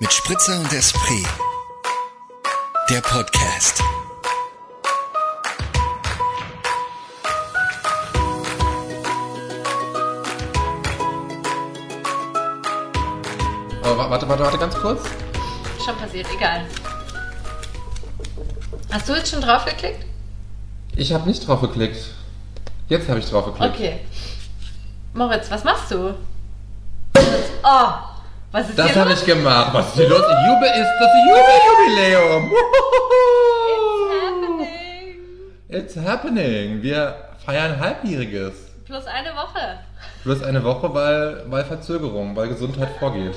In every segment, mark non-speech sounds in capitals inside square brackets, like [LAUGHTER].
Mit Spritzer und Esprit. Der Podcast. Oh, wa- warte, warte, warte, ganz kurz. Schon passiert, egal. Hast du jetzt schon draufgeklickt? Ich habe nicht drauf geklickt. Jetzt habe ich drauf geklickt. Okay. Moritz, was machst du? Oh, was ist Das habe ich gemacht. Was ist hier los? Jubel ist das Jubeljubiläum. Happening. It's happening. Wir feiern Halbjähriges. Plus eine Woche. Plus eine Woche, weil, weil Verzögerung, weil Gesundheit vorgeht.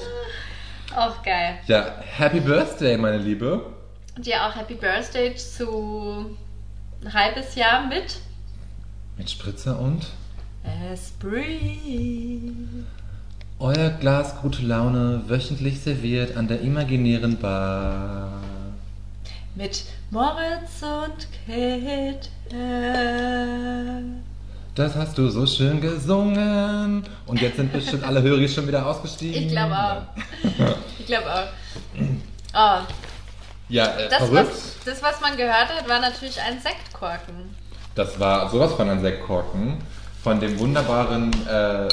Auch geil. Ja, Happy Birthday, meine Liebe. Und dir auch Happy Birthday zu ein halbes Jahr mit Mit Spritzer und Esprit. Euer Glas gute Laune wöchentlich serviert an der imaginären Bar. Mit Moritz und Kate. Das hast du so schön gesungen. Und jetzt sind bestimmt alle Hörer schon wieder ausgestiegen. Ich glaube auch. [LAUGHS] Ich glaube auch. Oh, Ja, äh, das, verrückt. was, das, was man gehört hat, war natürlich ein Sektkorken. Das war sowas von ein Sektkorken von dem wunderbaren äh,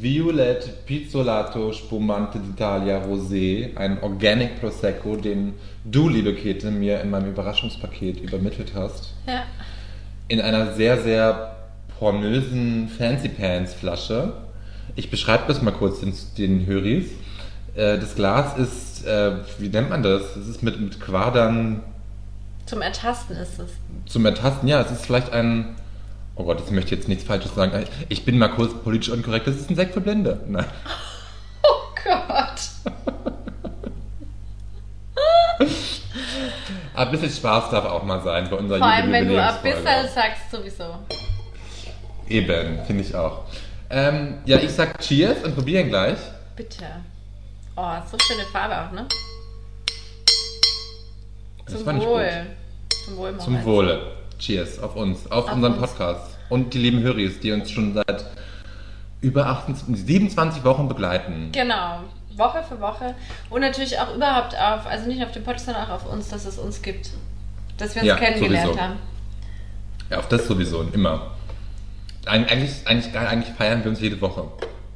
Violet Pizzolato Spumante d'Italia Rosé, ein Organic Prosecco, den du, liebe Käthe, mir in meinem Überraschungspaket übermittelt hast. Ja. In einer sehr, sehr pornösen Fancy Pants Flasche. Ich beschreibe das mal kurz den, den Höris. Äh, das Glas ist, äh, wie nennt man das? Es ist mit, mit Quadern Zum Ertasten ist es. zum Ertasten, ja, es ist vielleicht ein. Oh Gott, jetzt möchte ich jetzt nichts Falsches sagen. Ich bin mal kurz politisch unkorrekt. Das ist ein Sekt für Blinde. Nein. [LAUGHS] Oh Gott. [LAUGHS] Aber ein bisschen Spaß darf auch mal sein bei unserer Vor allem, wenn du Jubiläumsfolge. Abyssal sagst, sowieso. Eben, finde ich auch. Ähm, ja, ich sag Cheers und probieren gleich. Bitte. Oh, so schöne Farbe auch, ne? Zum ich Wohl. Zum Wohl. Zum Wohle. Cheers auf uns, auf, Auf unseren uns. Podcast. Und die lieben Höris, die uns schon seit über 28, 27 Wochen begleiten. Genau. Woche für Woche. Und natürlich auch überhaupt auf, also nicht auf dem Podcast, sondern auch auf uns, dass es uns gibt. Dass wir uns Ja, kennengelernt sowieso. haben. Ja, auf das sowieso, immer. Eig- Eigentlich, eigentlich, eigentlich feiern wir uns jede Woche.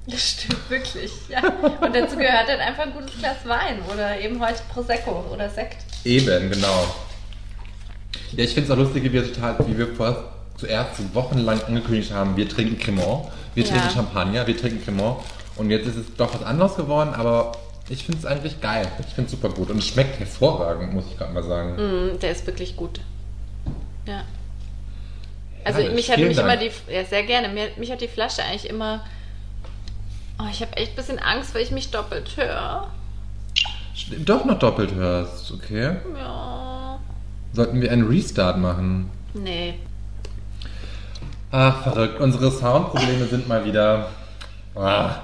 Das stimmt wirklich, ja. Und dazu gehört dann einfach ein gutes Glas Wein oder eben heute Prosecco oder Sekt. Eben, genau. Ja, ich finde es auch lustig, wie wir total, wie wir vor, zuerst wochenlang angekündigt haben, wir trinken Cremant, wir Ja. trinken Champagner, wir trinken Cremant. Und jetzt ist es doch was anderes geworden, aber ich finde es eigentlich geil. Ich finde es super gut. Und es schmeckt hervorragend, muss ich gerade mal sagen. Mm, der ist wirklich gut. Ja. Also Herrlich, mich hat vielen mich immer Dank. die, ja sehr gerne, mir, mich hat die Flasche eigentlich immer, oh, ich habe echt ein bisschen Angst, weil ich mich doppelt höre. Doch noch doppelt hörst, okay? Ja. Sollten wir einen Restart machen? Nee. Ach, verrückt. Unsere Soundprobleme sind mal wieder. Ah,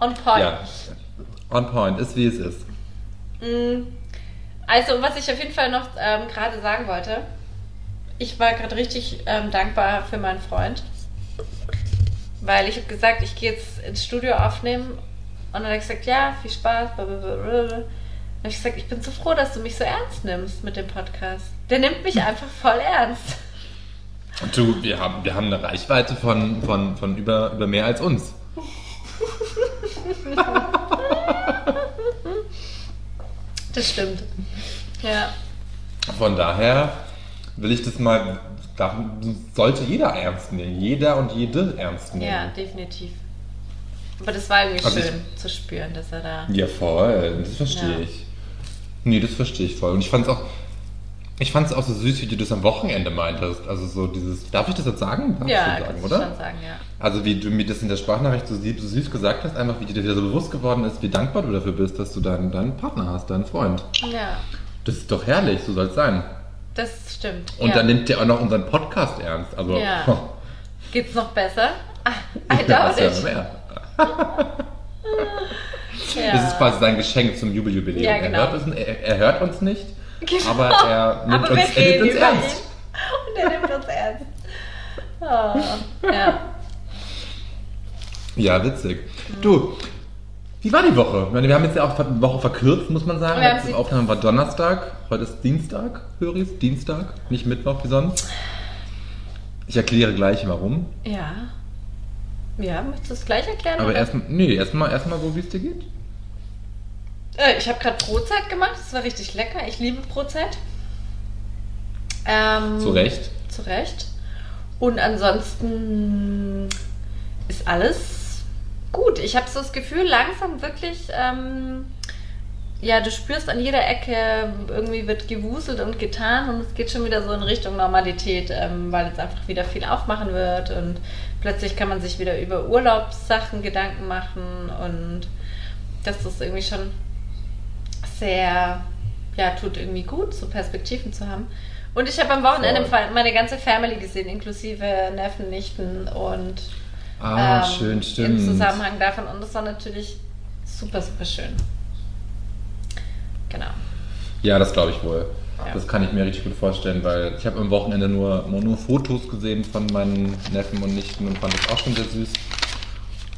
On point. ja. On point, ist wie es ist. Mm, Also, was ich auf jeden Fall noch ähm, gerade sagen wollte, ich war gerade richtig ähm, dankbar für meinen Freund, weil ich habe gesagt, ich gehe jetzt ins Studio aufnehmen und dann hat er gesagt, ja, viel Spaß. blablabla. Habe ich gesagt, ich bin so froh, dass du mich so ernst nimmst mit dem Podcast. Der nimmt mich einfach voll ernst. Du, wir haben, wir haben eine Reichweite von, von, von über, über mehr als uns. Das stimmt. Ja. Von daher will ich das mal, darf, sollte jeder ernst nehmen. Jeder und jede ernst nehmen. Ja, definitiv. Aber das war irgendwie Also ich- schön zu spüren, dass er da. Ja, voll. Das verstehe Ja. ich. Nee, das verstehe ich voll. Und ich fand es auch, ich fand es auch so süß, wie du das am Wochenende meintest. Also so dieses, darf ich das jetzt sagen? Darf Ja, ich das sagen, oder? schon sagen, ja. Also wie du mir das in der Sprachnachricht so, so süß gesagt hast, einfach wie dir wieder so bewusst geworden ist, wie dankbar du dafür bist, dass du deinen, deinen Partner hast, deinen Freund. Ja, Das ist doch herrlich, so soll es sein. das stimmt. Und ja. dann nimmt der auch noch unseren Podcast ernst. Also, Ja. oh, [LAUGHS] Geht's noch besser? I doubt it. ja mehr. [LAUGHS] [LAUGHS] Ja. Das ist quasi sein Geschenk zum Jubeljubiläum. Ja, genau. er, hört uns, er, er hört uns nicht, Genau. aber er [LAUGHS] nimmt Aber uns, er nimmt uns ernst. ihn. Und er nimmt uns ernst. Oh, ja. Ja, witzig. Du, Wie war die Woche? Wir haben jetzt ja auch die Woche verkürzt, muss man sagen. Letzte sie- Aufnahme war Donnerstag, heute ist Dienstag, höre ich Dienstag, nicht Mittwoch wie sonst. Ich erkläre gleich warum. Ja. Ja, möchtest du es gleich erklären? Aber erstmal, nee, erstmal erstmal so, wie es dir geht. Äh, ich habe gerade Brotzeit gemacht. Das war richtig lecker. Ich liebe Brotzeit. Ähm, Zu Recht. Zu Recht. Und ansonsten ist alles gut. Ich habe so das Gefühl, langsam wirklich, ähm, ja, du spürst an jeder Ecke, irgendwie wird gewuselt und getan und es geht schon wieder so in Richtung Normalität, ähm, weil jetzt einfach wieder viel aufmachen wird und plötzlich kann man sich wieder über Urlaubssachen Gedanken machen und das ist irgendwie schon sehr, ja, tut irgendwie gut, so Perspektiven zu haben. Und ich habe am Wochenende Voll. meine ganze Family gesehen, inklusive Neffen, Nichten und Ah, ähm, schön, stimmt. im Zusammenhang davon. Und das war natürlich super, super schön. Genau. Ja, das glaube ich wohl. Ja. Das kann ich mir richtig gut vorstellen, weil ich habe am Wochenende nur, nur Fotos gesehen von meinen Neffen und Nichten und fand das auch schon sehr süß.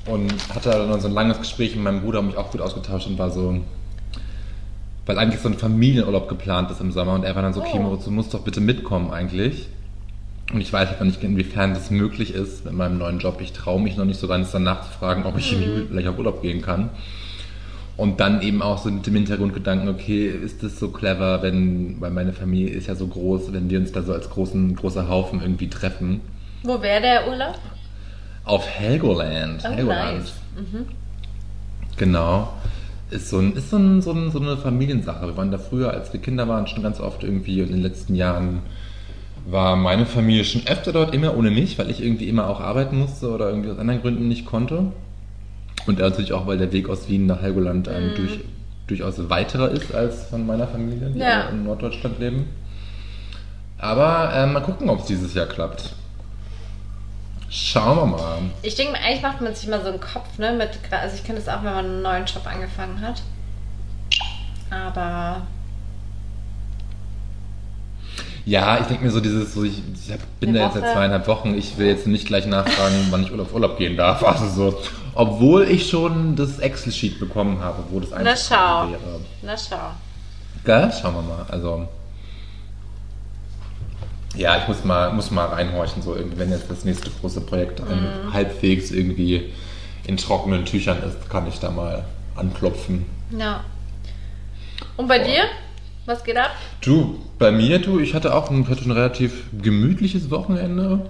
Und hatte dann so ein langes Gespräch mit meinem Bruder und mich auch gut ausgetauscht und war so, weil eigentlich so ein Familienurlaub geplant ist im Sommer und er war dann so, okay, Oh. Moritz, du musst doch bitte mitkommen eigentlich. Und ich weiß aber nicht, inwiefern das möglich ist mit meinem neuen Job. Ich traue mich noch nicht so ganz danach zu fragen, ob ich Juli vielleicht auf Urlaub gehen kann. Und dann eben auch so mit dem Hintergrundgedanken, okay, ist das so clever, wenn, weil meine Familie ist ja so groß, wenn wir uns da so als großen, großer Haufen irgendwie treffen. Wo wäre der Urlaub? Auf Helgoland. Oh, Helgoland. nice. Mhm. Genau. Ist, so, ein, ist so, ein, so, ein, so eine Familiensache. Wir waren da früher, als wir Kinder waren, schon ganz oft irgendwie und in den letzten Jahren war meine Familie schon öfter dort, immer ohne mich, weil ich irgendwie immer auch arbeiten musste oder irgendwie aus anderen Gründen nicht konnte. Und natürlich auch, weil der Weg aus Wien nach Helgoland ein durch, durchaus weiterer ist als von meiner Familie, die Ja. in Norddeutschland leben. Aber äh, mal gucken, ob es dieses Jahr klappt. Schauen wir mal. Ich denke, eigentlich macht man sich mal so einen Kopf, ne? Mit, also ich kenne das auch, wenn man einen neuen Job angefangen hat. Aber Ja, ich denke mir so dieses, so ich, ich hab, bin Eine da jetzt seit zweieinhalb Wochen, ich will jetzt nicht gleich nachfragen, wann ich Urlaub, Urlaub gehen darf. Also so, obwohl ich schon das Excel-Sheet bekommen habe, wo das na schau. wäre. Na schau. Gell? Schauen wir mal. Also. Ja, ich muss mal, muss mal reinhorchen, so irgendwie, wenn jetzt das nächste große Projekt ähm, halbwegs irgendwie in trockenen Tüchern ist, kann ich da mal anklopfen. Ja. Und bei Boah. dir? Was geht ab? Du, bei mir, du, ich hatte auch ein, hatte ein relativ gemütliches Wochenende.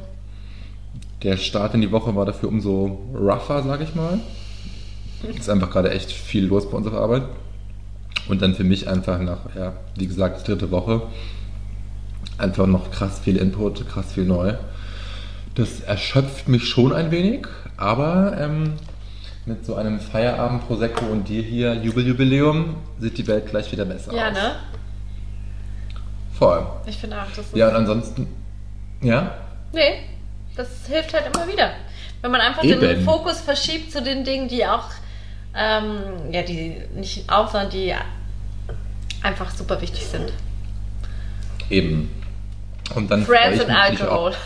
Der Start in die Woche war dafür umso rougher, sag ich mal. Ist einfach gerade echt viel los bei uns auf Arbeit. Und dann für mich einfach nach, ja, wie gesagt, dritte Woche. Einfach noch krass viel Input, krass viel neu. Das erschöpft mich schon ein wenig, aber ähm, mit so einem Feierabend Prosecco und dir hier Jubeljubiläum sieht die Welt gleich wieder besser Ja, aus. ne? Voll. Ich finde auch, das ist. Ja, und ansonsten, ja, Nee, das hilft halt immer wieder. Wenn man einfach Eben. den Fokus verschiebt zu den Dingen, die auch, ähm, ja, die nicht auch, sondern die einfach super wichtig sind. eben. Und dann freue Friends ich and Alcohol. Auch.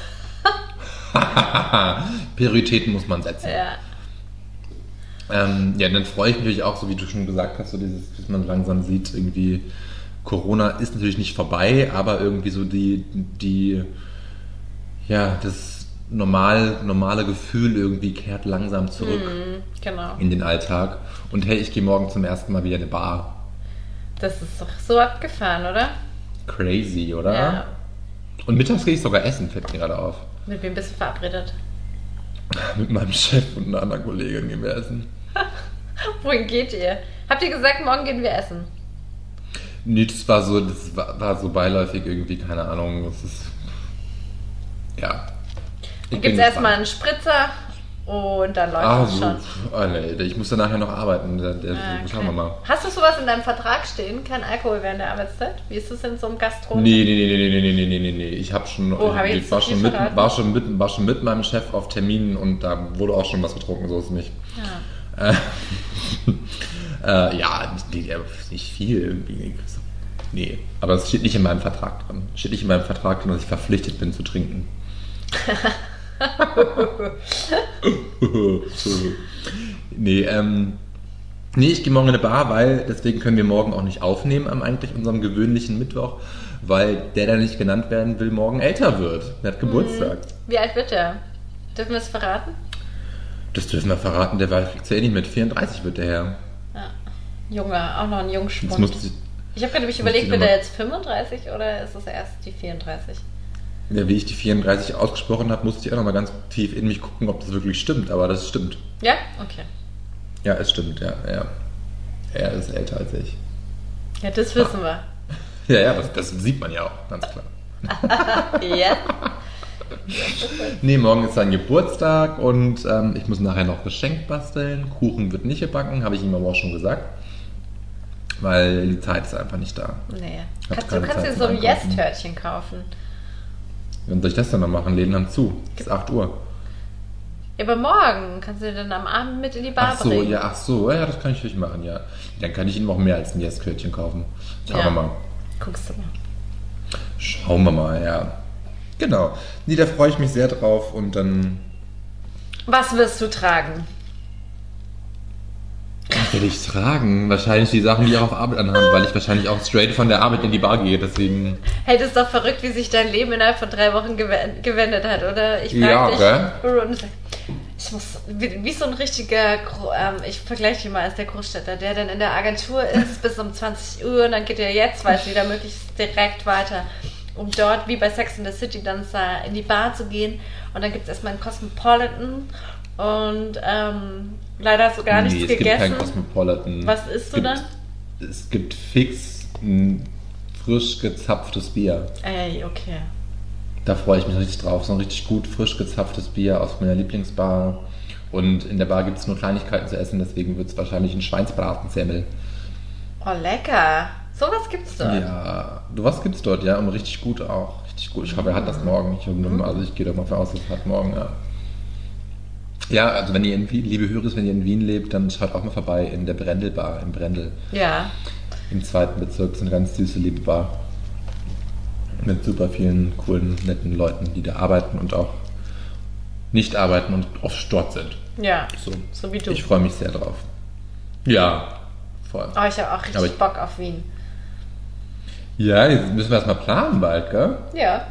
[LAUGHS] Prioritäten muss man setzen. Ja. Ähm, ja, dann freue ich mich natürlich auch, so wie du schon gesagt hast, so dieses, dass man langsam sieht, irgendwie Corona ist natürlich nicht vorbei, aber irgendwie so die, die, ja, das normal, normale Gefühl irgendwie kehrt langsam zurück Mhm, genau. in den Alltag. Und hey, ich gehe morgen zum ersten Mal wieder in eine Bar. Das ist doch so abgefahren, oder? Crazy, oder? Ja. Und mittags gehe ich sogar essen, fällt mir gerade auf. Mit wem bist du verabredet? [LAUGHS] Mit meinem Chef und einer anderen Kollegin gehen wir essen. [LAUGHS] Wohin geht ihr? Habt ihr gesagt, morgen gehen wir essen? Nee, das war so, das war, war so beiläufig irgendwie, keine Ahnung. Das ist. Ja. Ich gibt es erstmal einen Spritzer und dann läuft Ah, es schon. Oh, nee, ich muss dann nachher noch arbeiten. Der, der, Ah, okay. Wir mal. Hast du sowas in deinem Vertrag stehen? Kein Alkohol während der Arbeitszeit? Wie ist das in so einem Gastro? Nee, nee, nee, nee, nee, nee, nee, nee, nee, nee. Ich habe schon, Oh, hab ich ich jetzt war, schon mit, war, schon mit, war schon mit meinem Chef auf Terminen und da wurde auch schon was getrunken, so ist es nicht. Ja. Äh, [LAUGHS] äh, ja, nicht, viel irgendwie. Nee, aber es steht nicht in meinem Vertrag drin. Steht nicht in meinem Vertrag drin, dass ich verpflichtet bin zu trinken. [LAUGHS] [LAUGHS] nee, ähm, Nee, ich gehe morgen in eine Bar, weil deswegen können wir morgen auch nicht aufnehmen am eigentlich unserem gewöhnlichen Mittwoch, weil der, der nicht genannt werden will, morgen älter wird. Der hat Geburtstag. Wie alt wird der? Dürfen wir es verraten? Das dürfen wir verraten, der war ja eh nicht mit 34 wird der Herr. Ja. Junge, auch noch ein Jungspund. ich, habe gerade Muss überlegt, wird er jetzt 35 oder ist es erst die 34? Ja, wie ich die 34 ausgesprochen habe, musste ich auch nochmal ganz tief in mich gucken, ob das wirklich stimmt, aber das stimmt. Ja? Okay. Ja, es stimmt, ja, ja. Er ist älter als ich. Ja, das wissen wir. Ja, ja, das, das sieht man ja auch, ganz klar. [LAUGHS] Ja. Nee, morgen ist sein Geburtstag und ähm, ich muss nachher noch Geschenk basteln. Kuchen wird nicht gebacken, habe ich ihm aber auch schon gesagt. Weil die Zeit ist einfach nicht da. Nee. Kannst, du kannst dir so ein. Yes-Törtchen kaufen. Wann soll ich das dann noch machen? Läden haben zu. Bis 8 Uhr. Ja, aber morgen kannst du den dann am Abend mit in die Bar Ach so, bringen. ja, ach so, ja, das kann ich natürlich machen, ja. Dann kann ich ihm auch mehr als ein Yes-Kürtchen kaufen. Schauen Ja. wir mal. Guckst du mal. Schauen wir mal, ja. Genau. Nee, da freue ich mich sehr drauf und dann Was wirst du tragen? Werde ich tragen. Wahrscheinlich die Sachen, die ich auch auf Arbeit anhabe, weil ich wahrscheinlich auch straight von der Arbeit in die Bar gehe, deswegen. Hey, das ist doch verrückt, wie sich dein Leben innerhalb von drei Wochen gewen- gewendet hat, oder? Ich Ja, dich. Und ich muss, wie, wie so ein richtiger, ähm, ich vergleiche ihn mal als der Großstädter, der dann in der Agentur ist bis um 20 Uhr und dann geht er jetzt, weil es wieder möglichst direkt weiter, um dort, wie bei Sex in the City, dann in die Bar zu gehen. Und dann gibt es erstmal einen Cosmopolitan und ähm, leider hast du gar nichts nee, es gegessen. gibt kein Cosmopolitan. Was isst Es du dann? Es gibt fix ein frisch gezapftes Bier. Ey, okay. Da freue ich mich richtig drauf. So ein richtig gut frisch gezapftes Bier aus meiner Lieblingsbar. Und in der Bar gibt es nur Kleinigkeiten zu essen, deswegen wird es wahrscheinlich ein Schweinsbratensemmel. Oh, lecker. Sowas gibt's dort. Ja, du was gibt's dort, ja? Und richtig gut auch. Richtig gut. Ich hoffe, er hat das morgen. Ich, hoffe, also ich gehe doch mal von aus, dass er hat morgen, ja. Ja, also wenn ihr in Wien, liebe Hörer, wenn ihr in Wien lebt, dann schaut auch mal vorbei in der Brendelbar im Brendel. Ja. Im zweiten Bezirk so eine ganz süße, liebe Bar. Mit super vielen coolen, netten Leuten, die da arbeiten und auch nicht arbeiten und oft dort sind. Ja. So, So wie du. Ich freue mich sehr drauf. Ja, voll. Oh, ich habe auch richtig ich- Bock auf Wien. Ja, jetzt müssen wir erstmal planen bald, gell? Ja.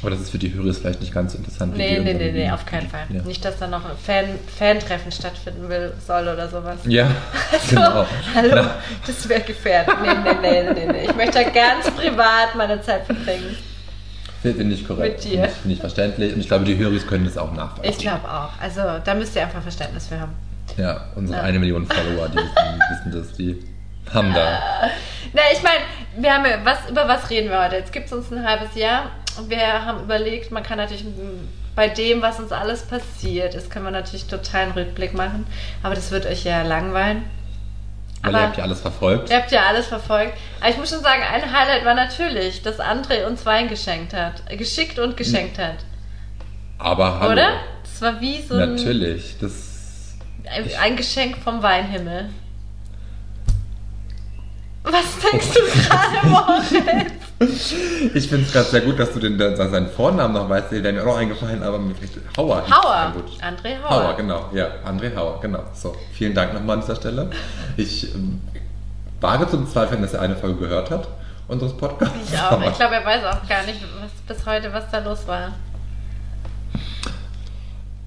Aber das ist für die Hörer vielleicht nicht ganz interessant. Nee, nee, nee, nee, auf keinen Fall. Ja, Nicht, dass da noch ein Fan Fan-Treffen stattfinden will, soll oder sowas. ja [LAUGHS] So, genau. Hallo, Na, das wäre gefährdet. Nee, nee, nee, nee, nee. Ich möchte da ganz privat meine Zeit verbringen. Finde ich korrekt. Mit dir. Finde ich- Finde ich verständlich. Und ich glaube, die Hörer können das auch nachweisen. Ich glaube auch. Also, da müsst ihr einfach Verständnis für haben. Ja, unsere Ja. eine Million Follower, die wissen, [LAUGHS] wissen das, die haben da. Na, ich meine, wir haben ja, was, über was reden wir heute? Jetzt gibt es uns ein halbes Jahr wir haben überlegt, man kann natürlich bei dem, was uns alles passiert ist, können wir natürlich total einen Rückblick machen. Aber das wird euch ja langweilen. Weil Aber- ihr habt ja alles verfolgt. Ihr habt ja alles verfolgt. Aber ich muss schon sagen, ein Highlight war natürlich, dass André uns Wein geschenkt hat. Äh, Geschickt und geschenkt hat. Aber hallo. Oder? Das war wie so ein, Natürlich. Das, ein, ein Geschenk vom Weinhimmel. Was denkst du gerade, Moritz? ich finde es gerade sehr gut, dass du den, seinen Vornamen noch weißt. Der mir auch noch eingefallen, aber mir fällt Hauer. Hauer. er. André Hauer. Hauer, genau. Ja, André Hauer, genau. So, vielen Dank nochmal an dieser Stelle. Ich ähm, wage zum Zweifeln, dass er eine Folge gehört hat, unseres Podcasts. Ich auch. Aber- Ich [LAUGHS] glaube, er weiß auch gar nicht was, bis heute, was da los war.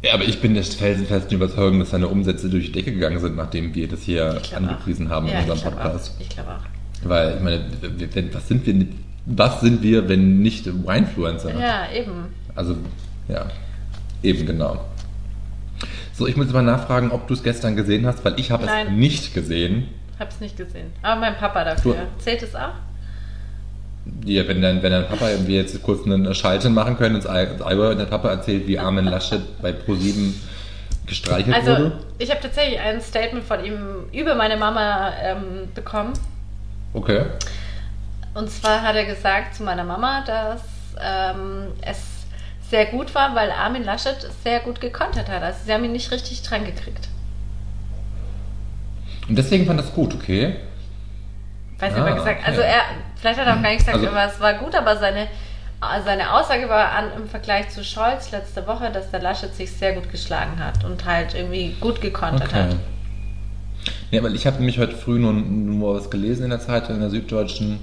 Ja, aber ich bin der felsenfesten Überzeugung, dass seine Umsätze durch die Decke gegangen sind, nachdem wir das hier angepriesen haben ja, in unserem ich Podcast. Auch. Ich glaube auch. Weil, ich meine, wenn, was sind wir, was sind wir, wenn nicht Winefluencer? Ja, eben. Also, ja, eben genau. So, ich muss aber nachfragen, ob du es gestern gesehen hast, weil ich habe es nicht gesehen. Hab's nicht gesehen. Aber mein Papa dafür. Du- Zählt es auch? Ja, wenn dein, wenn dein Papa, wir jetzt kurz eine Schalte machen können, ins Ei- ins Eiber, der Papa erzählt, wie Armin Laschet bei ProSieben gestreichelt Also, wurde. ich habe tatsächlich ein Statement von ihm über meine Mama ähm, bekommen. Okay. Und zwar hat er gesagt zu meiner Mama, dass ähm, es sehr gut war, weil Armin Laschet sehr gut gekontert hat. Also sie haben ihn nicht richtig dran gekriegt. Und deswegen fand das gut, okay. Weiß Ah, was er gesagt okay. Also er, vielleicht hat er auch gar nicht gesagt, Also- aber es war gut, aber seine, seine Aussage war an, im Vergleich zu Scholz letzte Woche, dass der Laschet sich sehr gut geschlagen hat und halt irgendwie gut gekontert Okay. hat. Ja, weil ich habe nämlich heute früh nur, nur was gelesen in der Zeitung, in der Süddeutschen.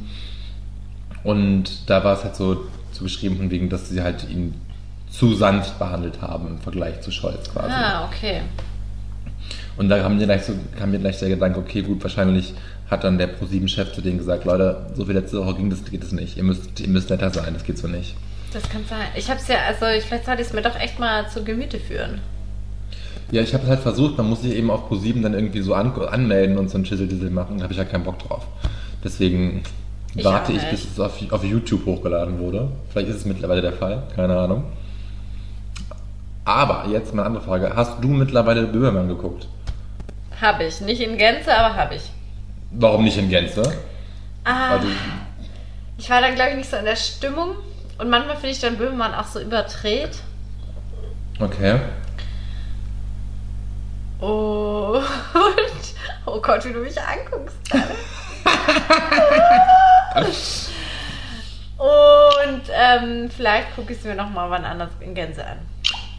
Und da war es halt so, so geschrieben, von wegen, dass sie halt ihn zu sanft behandelt haben im Vergleich zu Scholz quasi. Ah, okay. Und da haben wir gleich so, kam mir gleich der Gedanke, okay, gut, wahrscheinlich hat dann der ProSieben-Chef zu denen gesagt, Leute, so wie letzte Woche ging das, geht das nicht. Ihr müsst, ihr müsst netter sein, das geht so nicht. Das kann sein. Ich hab's ja, also ich, vielleicht sollte ich es mir doch echt mal zu Gemüte führen. Ja, ich habe es halt versucht, man muss sich eben auf ProSieben dann irgendwie so an, anmelden und so ein Schüsseldissel machen, da habe ich halt keinen Bock drauf. Deswegen Ich warte ich, bis es auf, auf YouTube hochgeladen wurde. Vielleicht ist es mittlerweile der Fall, keine Ahnung. Aber jetzt meine andere Frage, hast du mittlerweile Böhmermann geguckt? Hab ich. Nicht in Gänze, aber hab ich. Warum nicht in Gänze? Ah, ich war dann, glaube ich, nicht so in der Stimmung. Und manchmal finde ich dann Böhmermann auch so überdreht. okay. Und, oh Gott, wie du mich anguckst. Und ähm, vielleicht gucke ich es mir nochmal wann anders in Gänze an.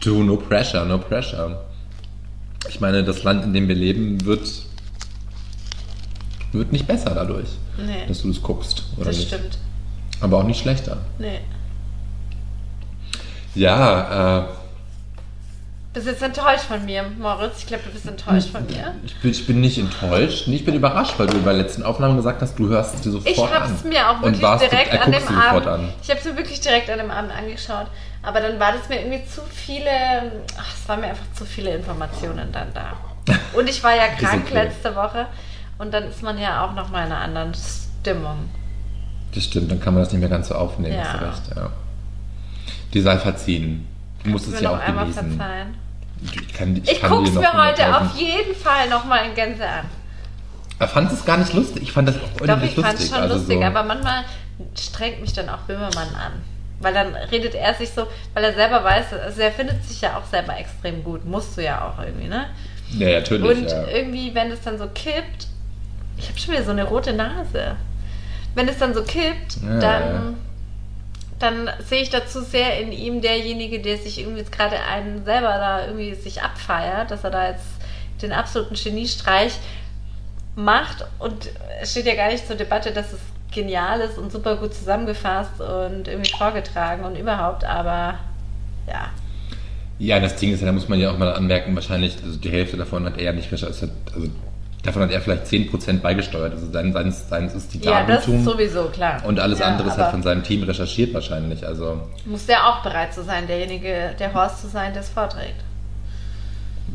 Du, no pressure, no pressure. Ich meine, das Land, in dem wir leben, wird, wird nicht besser dadurch, Nee, dass du das guckst, oder das nicht? stimmt. Aber auch nicht schlechter. Nee. Ja, äh, Bist jetzt enttäuscht von mir, Moritz? Ich glaube, du bist enttäuscht von mir. ich bin, ich bin nicht enttäuscht, ich bin überrascht, weil du bei der letzten Aufnahme gesagt hast, du hörst es dir sofort Ich an. habe es mir auch wirklich direkt er an dem Abend. an. Ich habe es mir wirklich direkt an dem Abend angeschaut. Aber dann war das mir irgendwie zu viele. Ach, es waren mir einfach zu viele Informationen dann da. [LAUGHS] Und ich war ja krank okay. letzte Woche. Und dann ist man ja auch noch mal in einer anderen Stimmung. Das stimmt, dann kann man das nicht mehr ganz so aufnehmen, Ja. hast du recht, ja. Die sei verziehen. Du musst es ja auch genießen. verzeihen. Ich, kann, ich, Ich guck's mir heute 100.000 auf jeden Fall noch mal in Gänze an. Er fand es gar nicht lustig. Ich fand das auch Doch, ich fand es schon also lustig, so. aber manchmal strengt mich dann auch Böhmermann an. Weil dann redet er sich so, weil er selber weiß, also er findet sich ja auch selber extrem gut. Musst du ja auch irgendwie, ne? Ja, ja, natürlich. Und ja. irgendwie, wenn es dann so kippt, ich habe schon wieder so eine rote Nase. Wenn es dann so kippt, Ja, dann, ja. dann sehe ich dazu sehr in ihm derjenige, der sich irgendwie jetzt gerade einen selber da irgendwie sich abfeiert, dass er da jetzt den absoluten Geniestreich macht und es steht ja gar nicht zur Debatte, dass es genial ist und super gut zusammengefasst und irgendwie vorgetragen und überhaupt, aber ja. Ja, das Ding ist ja, da muss man ja auch mal anmerken, wahrscheinlich, also die Hälfte davon hat er nicht recherchiert. Also davon hat er vielleicht 10% beigesteuert. Also sein, seins, seins ist die Ja, das ist Datentum sowieso klar. und alles ja, andere ist aber- halt von seinem Team recherchiert wahrscheinlich. Also muss der auch bereit zu sein, derjenige, der Horst zu sein, der es vorträgt.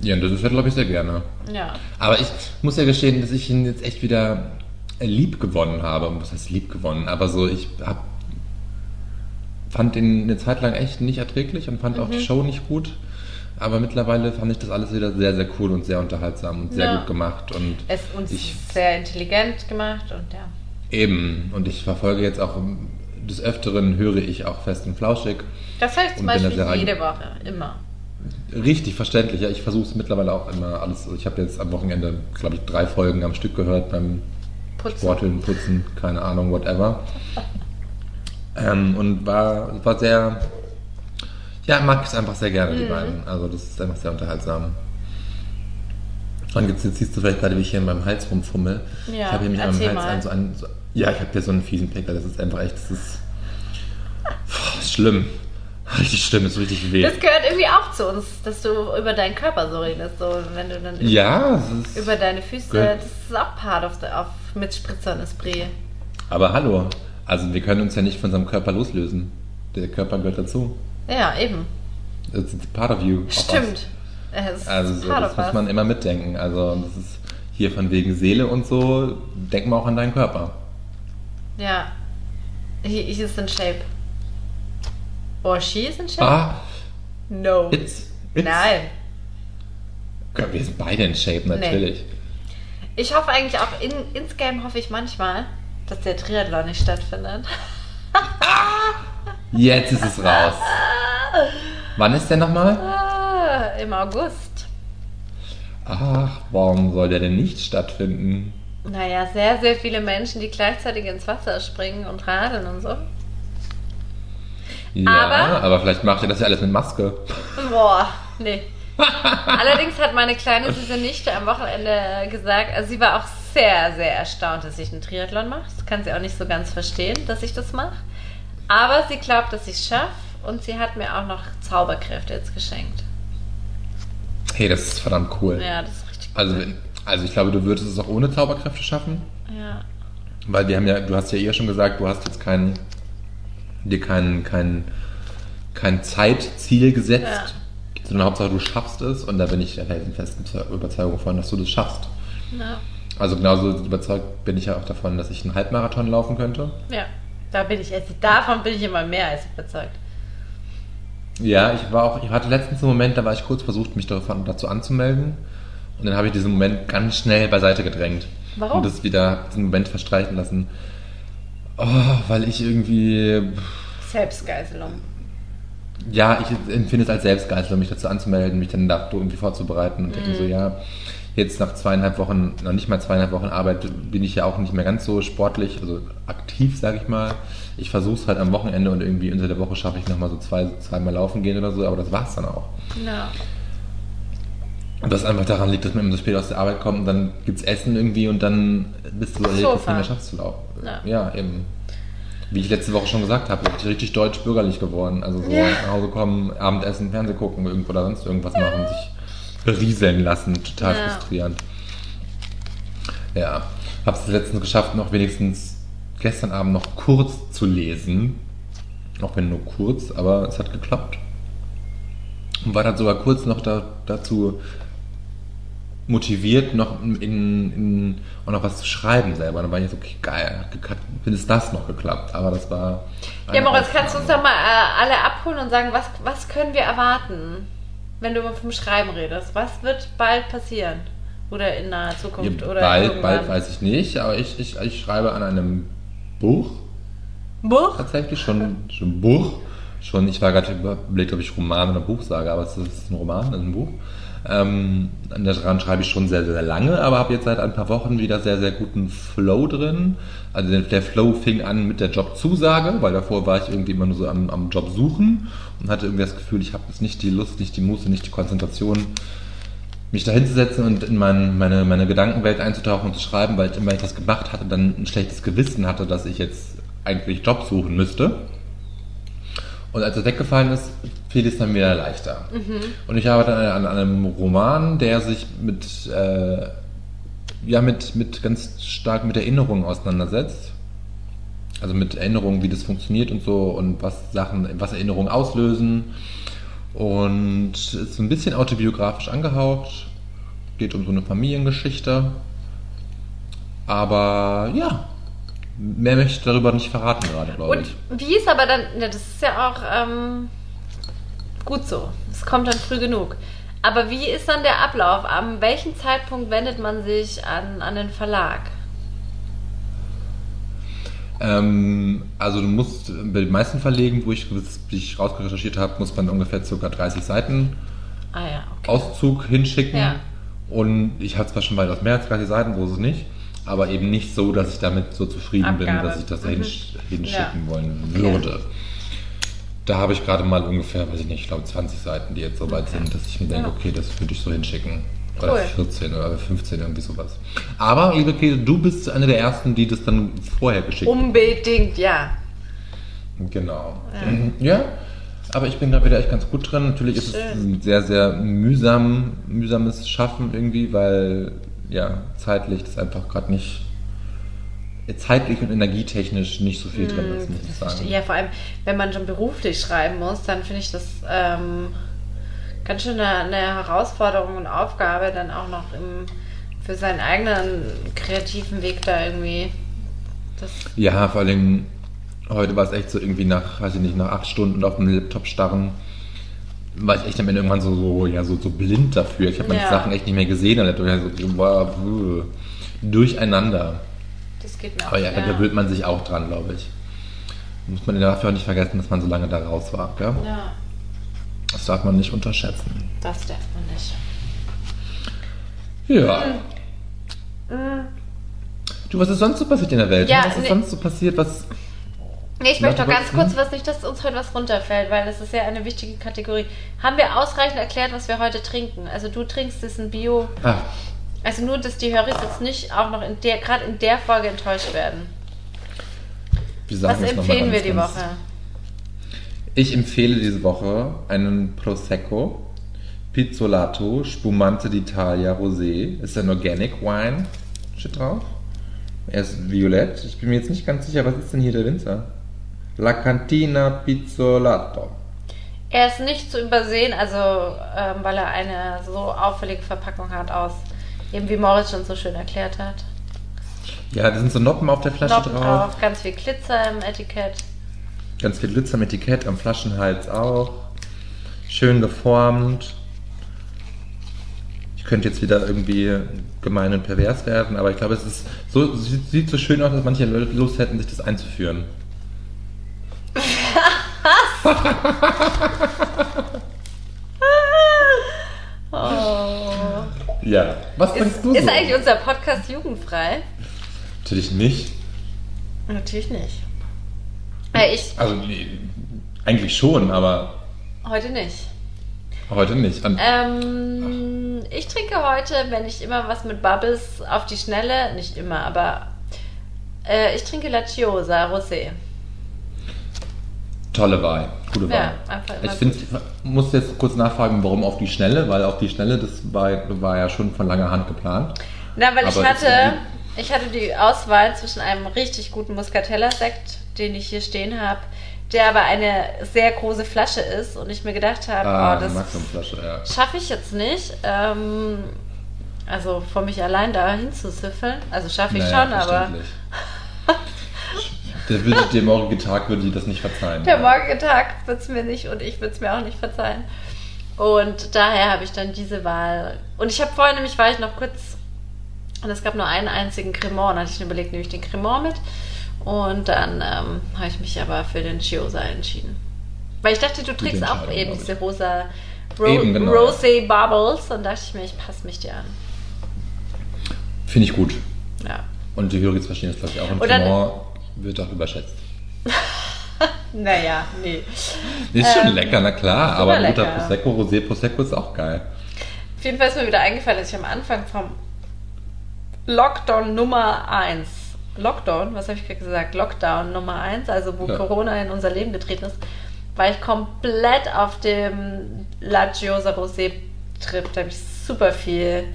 ja, und das ist halt, glaube ich, sehr gerne. Ja. Aber ich muss ja gestehen, dass ich ihn jetzt echt wieder lieb gewonnen habe. Was heißt lieb gewonnen? Aber so, ich hab, fand ihn eine Zeit lang echt nicht erträglich und fand auch Mhm. die Show nicht gut. Aber mittlerweile fand ich das alles wieder sehr, sehr cool und sehr unterhaltsam und sehr Ja. gut gemacht. Und Es uns ich sehr intelligent gemacht und ja. eben, und ich verfolge jetzt auch des Öfteren höre ich auch fest und flauschig. Das ich zum Beispiel jede Woche, immer. Richtig verständlich, ja. Ich versuche es mittlerweile auch immer alles. Ich habe jetzt am Wochenende, glaube ich, drei Folgen am Stück gehört beim Putzen. Sporteln, Putzen, keine Ahnung, whatever. [LAUGHS] Ähm, und war, war sehr, ja, mag ich es einfach sehr gerne, Mhm. die beiden. Also das ist einfach sehr unterhaltsam. Und jetzt, jetzt siehst du vielleicht gerade, wie ich hier in meinem Hals rumfummel. Ja, ich habe hier mich an meinem Hals einen, so einen, so, ja, ich habe hier so einen fiesen Pickel, das ist einfach echt, das ist, Puh, ist schlimm. Richtig schlimm, das ist richtig weh. Das gehört irgendwie auch zu uns, dass du über deinen Körper so redest. So, wenn du dann ja, ist, über deine Füße, Gehört- das ist auch part of the, auf, mit Spritzer und Esprit. aber hallo, also wir können uns ja nicht von unserem Körper loslösen. Der Körper gehört dazu. Ja, eben. It's part of you. of. Stimmt. Es ist Also das of muss us. man immer mitdenken. Also das ist hier von wegen Seele und so, denk mal auch an deinen Körper. Ja. He, he is in shape. Or she is in shape? Ah, no. it's, it's Nein. Gott, Wir sind beide in Shape, natürlich. Ich hoffe eigentlich auch, in, insgeheim hoffe ich manchmal, dass der Triathlon nicht stattfindet. Jetzt ist es raus. Wann ist der nochmal? Ah, Im August. Ach, warum soll der denn nicht stattfinden? Naja, sehr, sehr viele Menschen, die gleichzeitig ins Wasser springen und radeln und so. Ja, Aber- aber, vielleicht macht ihr das ja alles mit Maske. Boah, nee. Allerdings hat meine kleine süße Nichte am Wochenende gesagt, also sie war auch sehr, sehr erstaunt, dass ich einen Triathlon mache. Das kann sie auch nicht so ganz verstehen, dass ich das mache. Aber sie glaubt, dass ich es schaffe und sie hat mir auch noch Zauberkräfte jetzt geschenkt. Hey, das ist verdammt cool. Ja, das ist richtig Also, wenn- also ich glaube, du würdest es auch ohne Zauberkräfte schaffen. Ja. Weil wir haben ja, du hast ja eher schon gesagt, du hast jetzt kein, dir kein, kein, kein Zeitziel gesetzt, Ja. sondern Hauptsache du schaffst es und da bin ich der festen Überzeugung von, dass du das schaffst. Ja. Also genauso überzeugt bin ich ja auch davon, dass ich einen Halbmarathon laufen könnte. ja. Da bin ich, also davon bin ich immer mehr als überzeugt. Ja, ich war auch, ich hatte letztens einen Moment, da war ich kurz versucht, mich dazu anzumelden. Und dann habe ich diesen Moment ganz schnell beiseite gedrängt. Warum? Und das wieder diesen Moment verstreichen lassen. Oh, weil ich irgendwie, Selbstgeißelung. ja, ich empfinde es als Selbstgeißel, mich dazu anzumelden, mich dann da irgendwie vorzubereiten und denke so, ja, jetzt nach zweieinhalb Wochen, noch nicht mal zweieinhalb Wochen Arbeit, bin ich ja auch nicht mehr ganz so sportlich, also aktiv, sage ich mal. Ich versuche es halt am Wochenende und irgendwie unter der Woche schaffe ich nochmal so zwei, zweimal laufen gehen oder so, aber das war's dann auch. Ja. Und das einfach daran liegt, dass man immer so spät aus der Arbeit kommt und dann gibt's Essen irgendwie und dann bist du erledigt, dass du nicht mehr schaffst zu laufen. Ja. Ja. eben. Wie ich letzte Woche schon gesagt habe, richtig, richtig deutsch-bürgerlich geworden. Also so Ja. nach Hause kommen, Abendessen, Fernseh gucken, irgendwo oder sonst irgendwas machen, sich berieseln lassen. Total Ja. frustrierend. Ja. Hab's es letztens geschafft, noch wenigstens gestern Abend noch kurz zu lesen. Auch wenn nur kurz, aber es hat geklappt. Und war dann sogar kurz noch da, dazu motiviert, noch in, in, auch noch was zu schreiben selber. Dann war ich so, okay, geil, hat es das noch geklappt. Aber das war. Ja, Moritz, kannst du uns doch mal äh, alle abholen und sagen, was, was können wir erwarten, wenn du vom Schreiben redest? Was wird bald passieren? Oder in naher Zukunft? Ja, oder bald, irgendwann? bald weiß ich nicht, aber ich, ich, ich schreibe an einem Buch. Buch? Tatsächlich schon, schon Buch. Schon, ich war gerade überlegt, ob ich Roman oder Buch sage, aber es ist ein Roman, es ist ein Buch. Ähm, daran schreibe ich schon sehr, sehr lange, aber habe jetzt seit ein paar Wochen wieder sehr, sehr guten Flow drin. Also der, der Flow fing an mit der Jobzusage, weil davor war ich irgendwie immer nur so am, am Job suchen und hatte irgendwie das Gefühl, ich habe jetzt nicht die Lust, nicht die Muße, nicht die Konzentration, mich da hinzusetzen und in mein, meine, meine Gedankenwelt einzutauchen und zu schreiben, weil ich immer ich das gemacht hatte, dann ein schlechtes Gewissen hatte, dass ich jetzt eigentlich Job suchen müsste. Und als es weggefallen ist, fiel es dann wieder leichter. Und ich arbeite an, an einem Roman, der sich mit, äh, ja, mit, mit ganz stark mit Erinnerungen auseinandersetzt. Also mit Erinnerungen, wie das funktioniert und so und was Sachen, was Erinnerungen auslösen. Und ist so ein bisschen autobiografisch angehaucht. Geht um so eine Familiengeschichte. Aber ja, mehr möchte ich darüber nicht verraten gerade, glaube Und ich. wie ist aber dann, das ist ja auch ähm, gut so. Es kommt dann früh genug. Aber wie ist dann der Ablauf? An welchem Zeitpunkt wendet man sich an, an den Verlag? Ähm, also du musst bei den meisten Verlegen, wo ich, wie ich rausrecherchiert habe, muss man ungefähr ca. 30 Seiten Ah ja, okay. Auszug hinschicken. Ja. Und ich habe zwar schon weitaus mehr als 30 Seiten, so ist es nicht, aber eben nicht so, dass ich damit so zufrieden bin, Abgabe. dass ich das da Mhm. hinsch hinschicken Ja. wollen würde. Da habe ich gerade mal ungefähr, weiß ich nicht, ich glaube 20 Seiten, die jetzt so weit sind, dass ich mir denke, Ja. okay, das würde ich so hinschicken. Oder Cool. 14 oder 15, irgendwie sowas. Aber, liebe Käse, du bist eine der ersten, die das dann vorher geschickt Unbedingt, ja. Genau. Ja. aber ich bin da wieder echt ganz gut drin. Natürlich ist es Schön. ein sehr, sehr mühsam, mühsames Schaffen irgendwie, weil ja, zeitlich das einfach gerade nicht, zeitlich und energietechnisch nicht so viel drin ist, muss ich sagen. Ja, vor allem, wenn man schon beruflich schreiben muss, dann finde ich das ähm, ganz schön eine, eine Herausforderung und Aufgabe, dann auch noch im, für seinen eigenen kreativen Weg da irgendwie. Das, Ja, vor allem heute war es echt so irgendwie nach, weiß ich nicht, nach acht Stunden auf dem Laptop starren, war ich echt am Ende irgendwann so, so, ja, so, so blind dafür. Ich habe meine Ja. Sachen echt nicht mehr gesehen. Laptop. Ich so, wuh, durcheinander. Das geht mir Aber ja, da gewöhnt man sich auch dran, glaube ich. Muss man dafür auch nicht vergessen, dass man so lange da raus war. Gell? Ja, Das darf man nicht unterschätzen. das darf man nicht. Ja. Du, was ist sonst so passiert in der Welt? Ja, was ist ne- sonst so passiert, was. Nee, ich möchte du noch ganz kurz was nicht, dass uns heute was runterfällt, weil das ist ja eine wichtige Kategorie. Haben wir ausreichend erklärt, was wir heute trinken? Also du trinkst es ein Bio. Ah, Also nur, dass die Hörer jetzt nicht auch noch in der, gerade in der Folge enttäuscht werden. Was empfehlen wir die Woche? Ich empfehle diese Woche einen Prosecco Pizzolato Spumante d'Italia Rosé. Ist ein Organic Wine. Steht drauf. Er ist violett. Ich bin mir jetzt nicht ganz sicher, was ist denn hier der Winzer? La Cantina Pizzolato. Er ist nicht zu übersehen, also ähm, weil er eine so auffällige Verpackung hat aus, eben wie Moritz schon so schön erklärt hat. Ja, da sind so Noppen auf der Flasche Noppen drauf. drauf, ganz viel Glitzer im Etikett. Ganz viel Glitzer am Etikett, am Flaschenhals auch. Schön geformt. Ich könnte jetzt wieder irgendwie gemein und pervers werden, aber ich glaube, es ist so, sieht, sieht so schön aus, dass manche Leute Lust hätten, sich das einzuführen. Oh. [LAUGHS] [LAUGHS] Ja. Was Ist, denkst du ist so? eigentlich unser Podcast jugendfrei? Natürlich nicht. Natürlich nicht. Äh, ich Also nee, eigentlich schon, aber heute nicht. heute nicht. Und Ähm, ich trinke heute, wenn ich immer was mit Bubbles auf die Schnelle, nicht immer, aber äh, ich trinke La Chiosa Rosé. Tolle Wahl. Gute Wahl. Ja, ich find, muss jetzt kurz nachfragen, warum auf die Schnelle, weil auf die Schnelle, das war, war ja schon von langer Hand geplant. Na, weil ich hatte, ich hatte die Auswahl zwischen einem richtig guten Muscatella-Sekt, den ich hier stehen habe, der aber eine sehr große Flasche ist und ich mir gedacht habe, Ah, oh, das ja. schaffe ich jetzt nicht. Ähm, also von mich allein da hinzusiffeln. Also schaffe ich Naja, schon, aber. [LAUGHS] Der würde dem morgigen Tag würde die das nicht verzeihen. der morgige Tag wird es mir nicht und ich würde es mir auch nicht verzeihen. Und daher habe ich dann diese Wahl. Und ich habe vorher nämlich, war ich noch kurz, und es gab nur einen einzigen Cremant, dann hatte ich mir überlegt, nehme ich den Cremant mit. Und dann ähm, habe ich mich aber für den Chiosa entschieden. Weil ich dachte, du trinkst auch eben diese rosa Ro Eben, genau. Rosé Bubbles. Und dachte ich mir, ich passe mich dir an. Finde ich gut. Ja. Und die Hörer verstehen das, glaube ich, auch. Und Cremant wird auch überschätzt. [LAUGHS] Naja, nee. Ist schon Ähm, lecker, na klar, aber ein guter. Prosecco, Rosé Prosecco ist auch geil. Auf jeden Fall ist mir wieder eingefallen, dass ich am Anfang vom Lockdown Nummer 1, Lockdown, was habe ich gerade gesagt? Lockdown Nummer 1, also wo Ja. Corona in unser Leben getreten ist, war ich komplett auf dem La Giosa Rosé Trip. Da habe ich super viel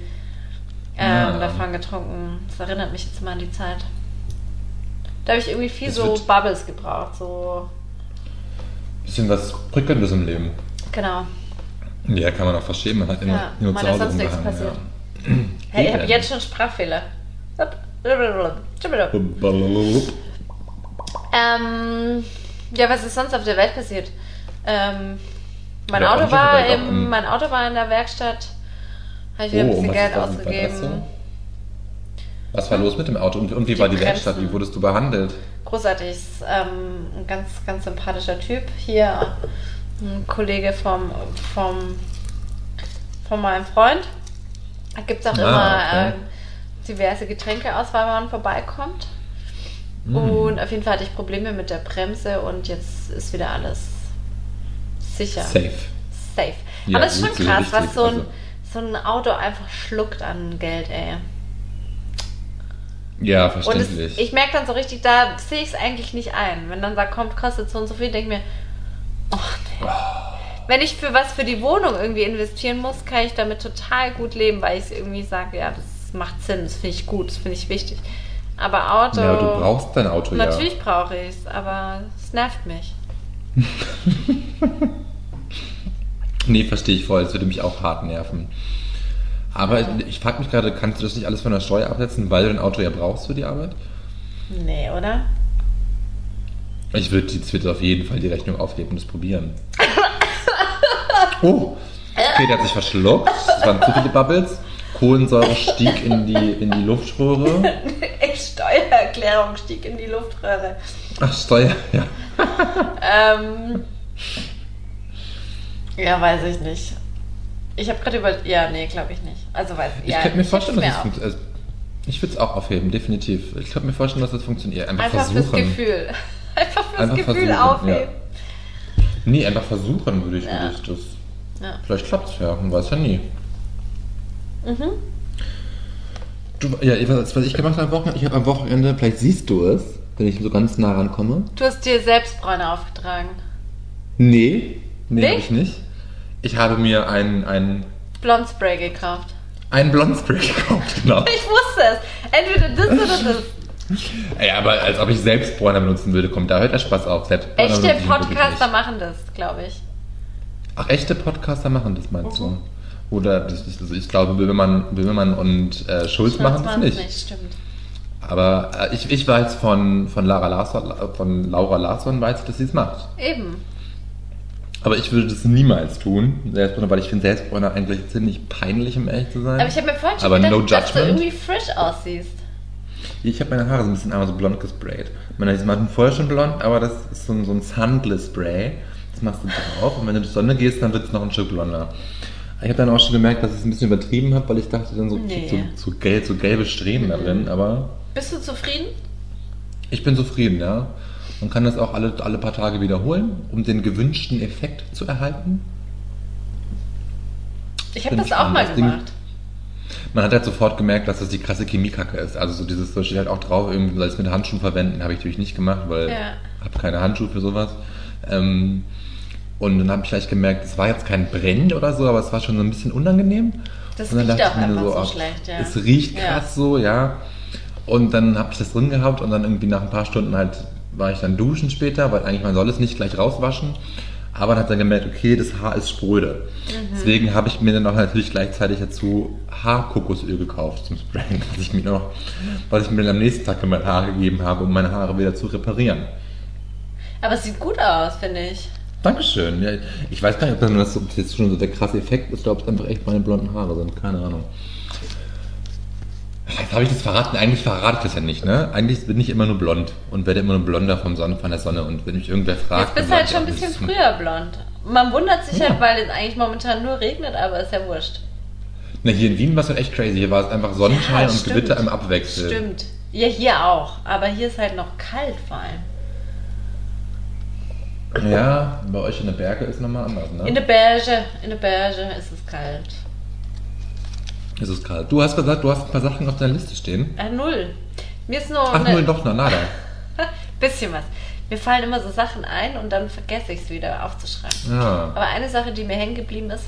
ähm, Ja. davon getrunken. Das erinnert mich jetzt mal an die Zeit. Da habe ich irgendwie viel Das so Bubbles gebraucht, so Bisschen was Prickelndes im Leben. genau. Ja, kann man auch verstehen. Man hat immer Ja, nur man zu Hause sonst nichts passiert. Hey, ich habe jetzt schon Sprachfehler. Ähm, ja, was ist sonst auf der Welt passiert? Ähm, mein, Ja, Auto war auch im, mein Auto war in der Werkstatt. Habe ich wieder ein Oh, bisschen was Geld ausgegeben. Was war los mit dem Auto und, und wie Die war die Bremsen. Werkstatt? Wie wurdest du behandelt? Großartig. Ist, ähm, ein ganz, ganz sympathischer Typ. Hier ein Kollege vom, vom, von meinem Freund. Da gibt es auch Ah, immer okay. äh, diverse Getränkeauswahl, wenn man vorbeikommt. Hm. Und auf jeden Fall hatte ich Probleme mit der Bremse und jetzt ist wieder alles sicher. Safe. Safe. Ja, Aber es ist schon krass, was so ein, also- so ein Auto einfach schluckt an Geld, ey. Ja, Und es, verständlich. ich merke dann so richtig, da sehe ich es eigentlich nicht ein. Wenn dann sagt, kommt, kostet so und so viel, denke ich mir, oh nee. Wenn ich für was für die Wohnung irgendwie investieren muss, kann ich damit total gut leben, weil ich irgendwie sage, ja, das macht Sinn, das finde ich gut, das finde ich wichtig. Aber Auto. ja, du brauchst dein Auto Natürlich brauche ich es, aber es nervt mich. ja. [LAUGHS] Nee, verstehe ich voll. Es würde mich auch hart nerven. Aber ich frage mich gerade, kannst du das nicht alles von der Steuer absetzen, weil du ein Auto ja brauchst für die Arbeit? Nee, oder? Ich würde jetzt auf jeden Fall die Rechnung aufheben und es probieren. [LAUGHS] Oh, Peter hat sich verschluckt. Es waren zu viele Bubbles. Kohlensäure stieg in die, in die Luftröhre. [LAUGHS] Steuererklärung stieg in die Luftröhre. Ach, Steuer, ja. Ähm, ja, weiß ich nicht. Ich habe gerade über. Ja, nee, glaube ich nicht. Also weiß Ich ja, könnte mir ich vorstellen, dass es funktioniert. Also, ich würde es auch aufheben, definitiv. Ich könnte mir vorstellen, dass das funktioniert. Einfach, Einfach fürs versuchen. Gefühl. [LAUGHS] Einfach fürs Einfach Gefühl versuchen, aufheben. Nee, einfach versuchen würde ich, Ja. würde ich das. Ja. Vielleicht klappt es ja, man weiß ja nie. Mhm. Du, ja, was, was ich gemacht habe am Wochenende, ich habe am Wochenende, vielleicht siehst du es, wenn ich so ganz nah rankomme. Du hast dir Selbstbräune aufgetragen. Nee, nee, habe ich nicht. Ich habe mir ein, ein, Blondspray gekauft. ein Blondspray gekauft, [LAUGHS] genau. Ich wusste es. Entweder das oder das. [LAUGHS] Ja, aber als ob ich Selbstbräuner benutzen würde, kommt da hört der Spaß auf. Selbstbräuner Echte Podcaster nicht. machen das, glaube ich. Ach, echte Podcaster machen das, meinst Mhm. du? Oder das, das, das, ich glaube, Böhmermann, Böhmermann und äh, Schulz machen das machen's nicht. stimmt. Aber äh, ich, ich weiß von, von, Lara Larsson, von Laura Larsson, weiß dass sie es macht. Eben. Aber ich würde das niemals tun, Selbstbräuner, weil ich finde Selbstbräuner eigentlich ziemlich peinlich, um ehrlich zu sein. Aber ich habe mir vorhin schon Aber gedacht, no dass du irgendwie frisch aussiehst. Ich habe meine Haare so ein bisschen einmal so blond gesprayt. Meine die waren vorher schon blond, aber das ist so ein, so ein Sandless Spray. Das machst du drauf und wenn du in die Sonne gehst, dann wird es noch ein Stück blonder. Ich habe dann auch schon gemerkt, dass ich es ein bisschen übertrieben habe, weil ich dachte, dann so, Nee. so, so, gelb, so gelbe Strähnen da drin. Aber Bist du zufrieden? ich bin zufrieden, ja. Man kann das auch alle, alle paar Tage wiederholen, um den gewünschten Effekt zu erhalten. Ich habe das auch mal Das Ding- gemacht. Man hat halt sofort gemerkt, dass das die krasse Chemiekacke ist. Also so dieses, da steht halt auch drauf, irgendwie soll es mit Handschuhen verwenden, habe ich natürlich nicht gemacht, weil Ja. ich habe keine Handschuhe für sowas. Ähm, und dann habe ich gleich gemerkt, es war jetzt kein Brennen oder so, aber es war schon so ein bisschen unangenehm. Das und dann riecht dachte auch ich mir einfach so ach, schlecht, ja. Es riecht Ja. krass so, ja. Und dann habe ich das drin gehabt und dann irgendwie nach ein paar Stunden halt war ich dann duschen später, weil eigentlich man soll es nicht gleich rauswaschen. Aber dann hat dann gemerkt, okay, das Haar ist spröde. Mhm. Deswegen habe ich mir dann auch natürlich gleichzeitig dazu Haarkokosöl gekauft zum Sprayen, [LAUGHS] was ich mir noch, was ich mir dann am nächsten Tag in mein Haar gegeben habe, um meine Haare wieder zu reparieren. Aber es sieht gut aus, finde ich. Dankeschön. Ja, ich weiß gar nicht, ob das, ob das jetzt schon so der krasse Effekt ist, oder ob es einfach echt meine blonden Haare sind. Keine Ahnung. Jetzt habe ich das verraten. Eigentlich verrate ich das ja nicht, ne? Eigentlich bin ich immer nur blond und werde immer nur blonder vom Sonne, von der Sonne. Und wenn mich irgendwer fragt. Jetzt bist du halt schon ein bisschen früher blond. Man wundert sich Ja. halt, weil es eigentlich momentan nur regnet, aber ist ja wurscht. Na, hier in Wien war es halt echt crazy. Hier war es einfach Sonnenschein Ja, und stimmt. Gewitter im Abwechsel. Stimmt. Ja, hier auch. Aber hier ist halt noch kalt vor allem. Ja, bei euch in den Bergen ist nochmal anders, ne? In der Berge, in der Berge ist es kalt. Es ist kalt. Du hast gesagt, du hast ein paar Sachen auf deiner Liste stehen. Äh, null. Mir ist nur Ach, eine, nur doch, na, nada. [LAUGHS] bisschen was. Mir fallen immer so Sachen ein und dann vergesse ich es wieder aufzuschreiben. Ja. Aber eine Sache, die mir hängen geblieben ist,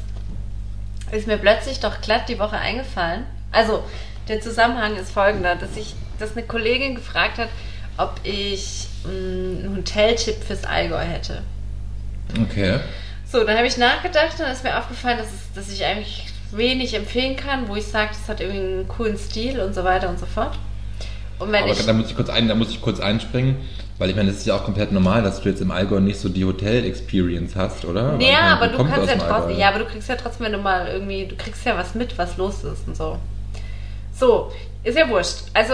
ist mir plötzlich doch glatt die Woche eingefallen. Also, der Zusammenhang ist folgender, dass ich, dass eine Kollegin gefragt hat, ob ich mh, einen Hoteltipp fürs Allgäu hätte. Okay. So, dann habe ich nachgedacht und dann ist mir aufgefallen, dass, es, dass ich eigentlich wenig empfehlen kann, wo ich sage, das hat irgendwie einen coolen Stil und so weiter und so fort. Und wenn Aber ich. da muss ich kurz ein, da muss ich kurz einspringen, weil ich meine, das ist ja auch komplett normal, dass du jetzt im Allgäu nicht so die Hotel-Experience hast, oder? Ja, meine, aber du kannst ja dem trotzdem, ja, aber du kriegst ja trotzdem, wenn du mal irgendwie, du kriegst ja was mit, was los ist und so. So, ist ja wurscht. Also,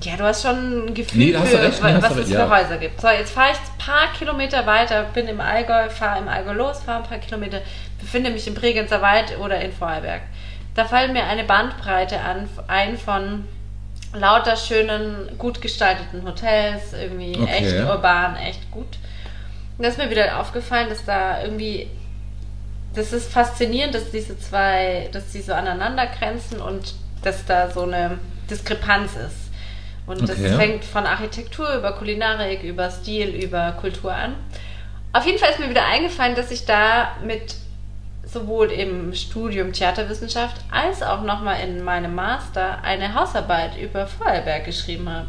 ja, du hast schon ein Gefühl Nee, für, recht, was du es für ja. Häuser gibt. So, jetzt fahre ich ein paar Kilometer weiter, bin im Allgäu, fahre im Allgäu los, fahre ein paar Kilometer, befinde mich im Bregenzer Wald oder in Vorarlberg. Da fallen mir eine Bandbreite an, ein von lauter schönen, gut gestalteten Hotels, irgendwie Okay. echt urban, echt gut. Und da ist mir wieder aufgefallen, dass da irgendwie das ist faszinierend, dass diese zwei, dass die so aneinander grenzen und dass da so eine Diskrepanz ist. Und das Okay. fängt von Architektur über Kulinarik, über Stil, über Kultur an. Auf jeden Fall ist mir wieder eingefallen, dass ich da mit sowohl im Studium Theaterwissenschaft als auch nochmal in meinem Master eine Hausarbeit über Vorarlberg geschrieben habe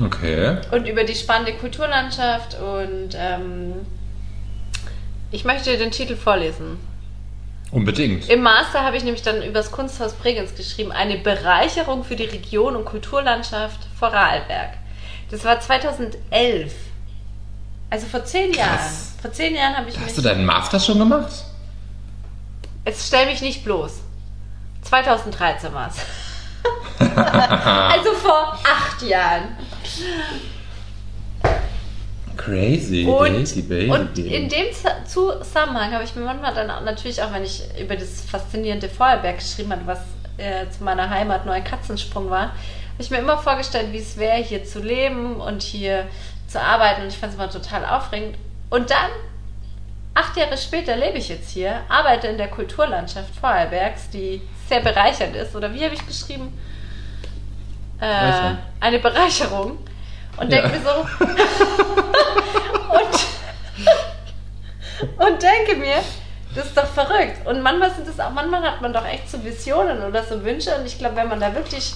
Okay. und über die spannende Kulturlandschaft und ähm, ich möchte den Titel vorlesen. Unbedingt. Im Master habe ich nämlich dann über das Kunsthaus Bregenz geschrieben, eine Bereicherung für die Region und Kulturlandschaft Vorarlberg. Das war 2011. Also vor zehn Jahren. Krass. Vor zehn Jahren habe ich Hast du deinen Master schon gemacht? Jetzt stell mich nicht bloß. 2013 war es. also vor acht Jahren. Crazy, Und, Daisy Baby. und in dem Zusammenhang habe ich mir manchmal dann natürlich auch, wenn ich über das faszinierende Vorarlberg geschrieben habe, was äh, zu meiner Heimat nur ein Katzensprung war, habe ich mir immer vorgestellt, wie es wäre, hier zu leben und hier zu arbeiten und ich fand es immer total aufregend. Und dann, acht Jahre später, lebe ich jetzt hier, arbeite in der Kulturlandschaft Vorarlbergs, die sehr bereichernd ist. Oder wie habe ich geschrieben? Äh, eine Bereicherung. Und Ja. denke mir so. [LAUGHS] und, und denke mir, das ist doch verrückt. Und manchmal sind es auch, manchmal hat man doch echt so Visionen oder so Wünsche. Und ich glaube, wenn man da wirklich.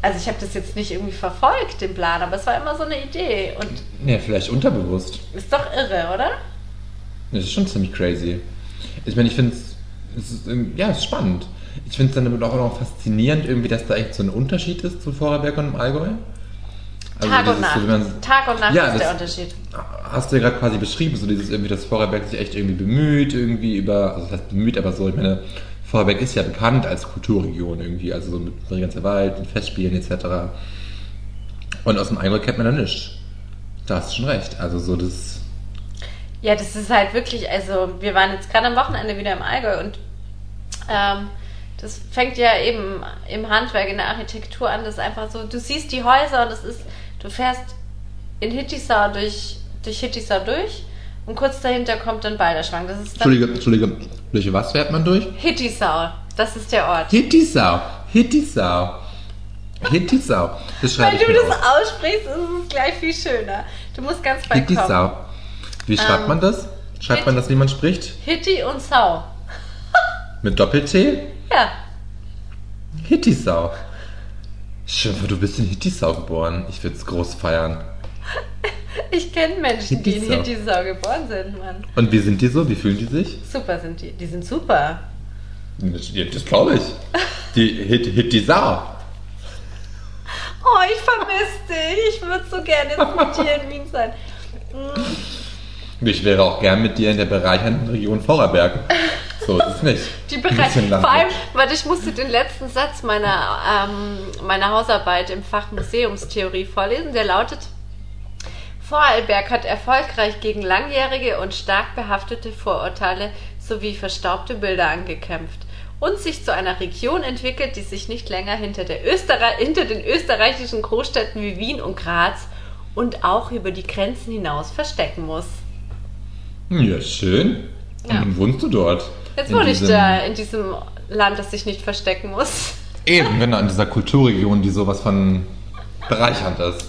Also ich habe das jetzt nicht irgendwie verfolgt, den Plan, aber es war immer so eine Idee. Und Ja, vielleicht unterbewusst. ist doch irre, oder? Das ist schon ziemlich crazy. Ich meine, ich finde es, ja, es ist spannend. Ich finde es dann aber auch noch faszinierend, irgendwie, dass da echt so ein Unterschied ist zu Vorarlberg und im Allgäu. Also Tag und Nacht. man- Tag und Nacht Ja, ist der Unterschied. hast du ja gerade quasi beschrieben, so dieses irgendwie, dass Vorarlberg sich echt irgendwie bemüht, irgendwie über, also das heißt bemüht, aber so, ich meine, Vorarlberg ist ja bekannt als Kulturregion irgendwie, also so mit Bregenzer Wald, mit Festspielen etc. Und aus dem Allgäu kennt man da nichts. Da hast du schon recht. Also so das, Ja, das ist halt wirklich, also wir waren jetzt gerade am Wochenende wieder im Allgäu und ähm, das fängt ja eben im Handwerk, in der Architektur an, das ist einfach so, du siehst die Häuser und es ist, du fährst in Hittisau durch, durch Hittisau durch und kurz dahinter kommt dann Balderschwang. Das ist dann Entschuldige, Entschuldige, durch was fährt man durch? Hittisau, das ist der Ort. Hittisau, Hittisau, Hittisau. Das schreibe Wenn ich du mir das auf. aussprichst, ist es gleich viel schöner. Du musst ganz bald kommen. Hittisau. Wie schreibt Ähm, man das? Schreibt man das, wie man spricht? Hitti und Sau. Mit Doppel-T? Ja, Hittisau. Schön, du bist in Hittisau geboren. Ich würde es groß feiern. ich kenne Menschen, die in Hittisau. Hittisau geboren sind, Mann. Und wie sind die so? Wie fühlen die sich? Super sind die. Die sind super. Das, das glaube ich. Die Hit, Hittisau. Oh, ich vermisse dich. Ich würde so gerne jetzt mit dir in Wien sein. Ich wäre auch gern mit dir in der bereichernden Region Vorarlberg. So ist es nicht. [LAUGHS] Die Bereich, vor allem, warte, ich musste den letzten Satz meiner, ähm, meiner Hausarbeit im Fach Museumstheorie vorlesen. Der lautet: Vorarlberg hat erfolgreich gegen langjährige und stark behaftete Vorurteile sowie verstaubte Bilder angekämpft und sich zu einer Region entwickelt, die sich nicht länger hinter, der Österreich, hinter den österreichischen Großstädten wie Wien und Graz und auch über die Grenzen hinaus verstecken muss. Ja, schön. Und Ja. nun wohnst du dort. Jetzt wohne ich da in diesem Land, das sich nicht verstecken muss. Eben, genau, in dieser Kulturregion, die sowas von bereichernd ist.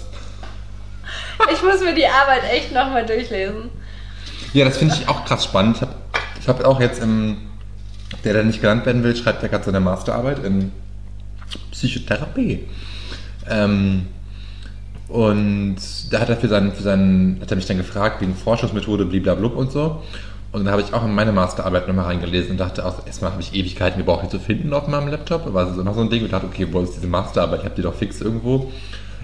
Ich muss mir die Arbeit echt nochmal durchlesen. Ja, das finde ich auch krass spannend. Ich habe ich hab auch jetzt im, der, der nicht genannt werden will, schreibt ja gerade seine Masterarbeit in Psychotherapie. Ähm, und da hat er für seinen, für seinen, hat er mich dann gefragt, wegen Forschungsmethode, bliblablub und so. Und dann habe ich auch in meine Masterarbeit nochmal reingelesen und dachte auch, erstmal habe ich Ewigkeiten gebraucht, die zu finden auf meinem Laptop. War so noch so ein Ding und dachte, okay, wo ist diese Masterarbeit? Ich habe die doch fix irgendwo.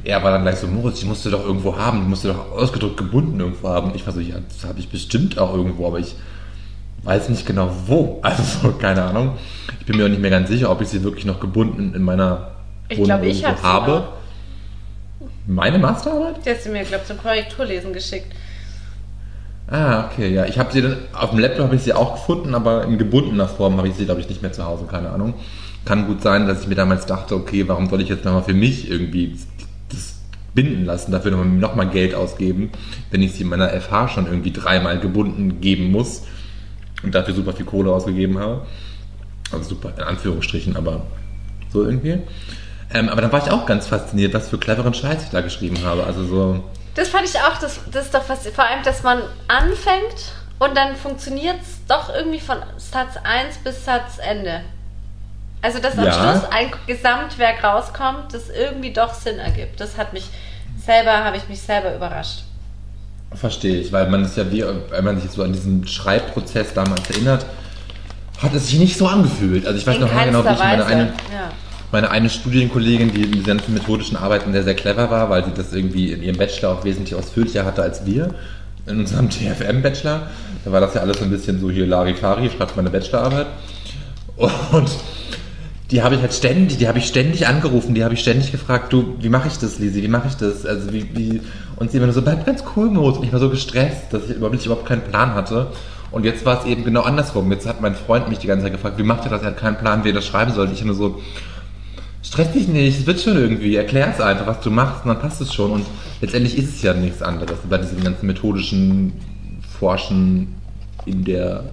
Er war dann gleich so, Moritz, die musst du doch irgendwo haben, die musst du doch ausgedrückt gebunden irgendwo haben. Ich war so, ja, das habe ich bestimmt auch irgendwo, aber ich weiß nicht genau wo. [LAUGHS] Also so, keine Ahnung. Ich bin mir auch nicht mehr ganz sicher, ob ich sie wirklich noch gebunden in meiner Ich Wohnung glaube, ich irgendwo habe noch. Meine Masterarbeit? Der hat sie mir, glaube ich, zum Korrekturlesen geschickt. Ah, okay, ja. Ich habe sie dann, auf dem Laptop habe ich sie auch gefunden, aber in gebundener Form habe ich sie, glaube ich, nicht mehr zu Hause, keine Ahnung. Kann gut sein, dass ich mir damals dachte, okay, warum soll ich jetzt nochmal für mich irgendwie das binden lassen, dafür nochmal noch mal Geld ausgeben, wenn ich sie in meiner FH schon irgendwie dreimal gebunden geben muss und dafür super viel Kohle ausgegeben habe. Also super, in Anführungsstrichen, aber so irgendwie. Ähm, aber dann war ich auch ganz fasziniert, was für cleveren Scheiß ich da geschrieben habe. Also so, Das fand ich auch, das, das ist doch was, vor allem, dass man anfängt und dann funktioniert es doch irgendwie von Satz 1 bis Satzende. Also, dass am Ja. Schluss ein Gesamtwerk rauskommt, das irgendwie doch Sinn ergibt. Das hat mich selber, habe ich mich selber überrascht. Verstehe ich, weil man ist ja wie, wenn man sich jetzt so an diesen Schreibprozess damals erinnert, hat es sich nicht so angefühlt. Also ich weiß In noch mal genau, wie ich meine eine, ja. Meine eine Studienkollegin, die in diesen methodischen Arbeiten sehr, sehr clever war, weil sie das irgendwie in ihrem Bachelor auch wesentlich ausführlicher hatte als wir. In unserem [LAUGHS] TFM-Bachelor. Da war das ja alles so ein bisschen so hier Larifari, schreibt meine Bachelorarbeit. Und die habe ich halt ständig, die habe ich ständig angerufen, die habe ich ständig gefragt, du, wie mache ich das, Lisi, wie mache ich das? Also wie, wie, und sie immer nur so, bleib ganz cool, Moritz. Und ich war so gestresst, dass ich überhaupt, überhaupt keinen Plan hatte. Und jetzt war es eben genau andersrum. Jetzt hat mein Freund mich die ganze Zeit gefragt, wie macht er das? Er hat keinen Plan, wie er das schreiben soll. Ich nur so, stress dich nicht, es wird schon irgendwie, erklär's einfach, was du machst und dann passt es schon. Und letztendlich ist es ja nichts anderes bei diesem ganzen methodischen Forschen in der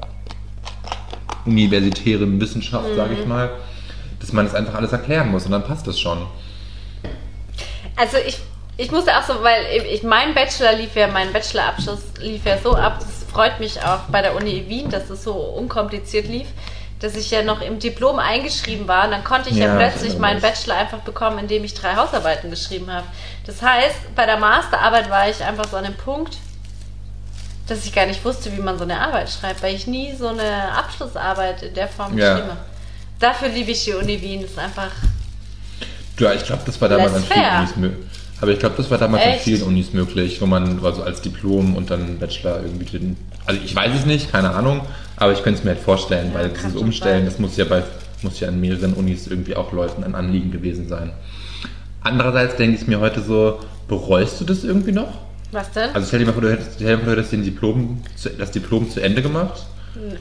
universitären Wissenschaft, sage ich mal, dass man es einfach alles erklären muss und dann passt es schon. Also ich, ich musste auch so, weil ich, mein Bachelor lief ja, mein Bachelorabschluss lief ja so ab, das freut mich auch bei der Uni Wien, dass es so unkompliziert lief, dass ich ja noch im Diplom eingeschrieben war und dann konnte ich ja, Ja, plötzlich meinen. Bachelor einfach bekommen, indem ich drei Hausarbeiten geschrieben habe. Das heißt, bei der Masterarbeit war ich einfach so an dem Punkt, dass ich gar nicht wusste, wie man so eine Arbeit schreibt, weil ich nie so eine Abschlussarbeit in der Form Ja. geschrieben habe. Dafür liebe ich die Uni Wien, das ist einfach Ja, ich glaube, das war damals an vielen. Unis möglich. Aber ich glaube, das war damals an Echt? vielen Unis möglich, wo man also als Diplom und dann Bachelor irgendwie den. Also ich weiß es nicht, keine Ahnung, aber ich könnte es mir halt vorstellen, Ja, weil dieses Umstellen, das muss ja bei muss ja an mehreren Unis irgendwie auch Leuten ein Anliegen gewesen sein. Andererseits denke ich mir heute so, bereust du das irgendwie noch? was denn? Also stell dir mal vor, du hättest, stell dir mal vor, du hättest den Diplom, das Diplom zu Ende gemacht.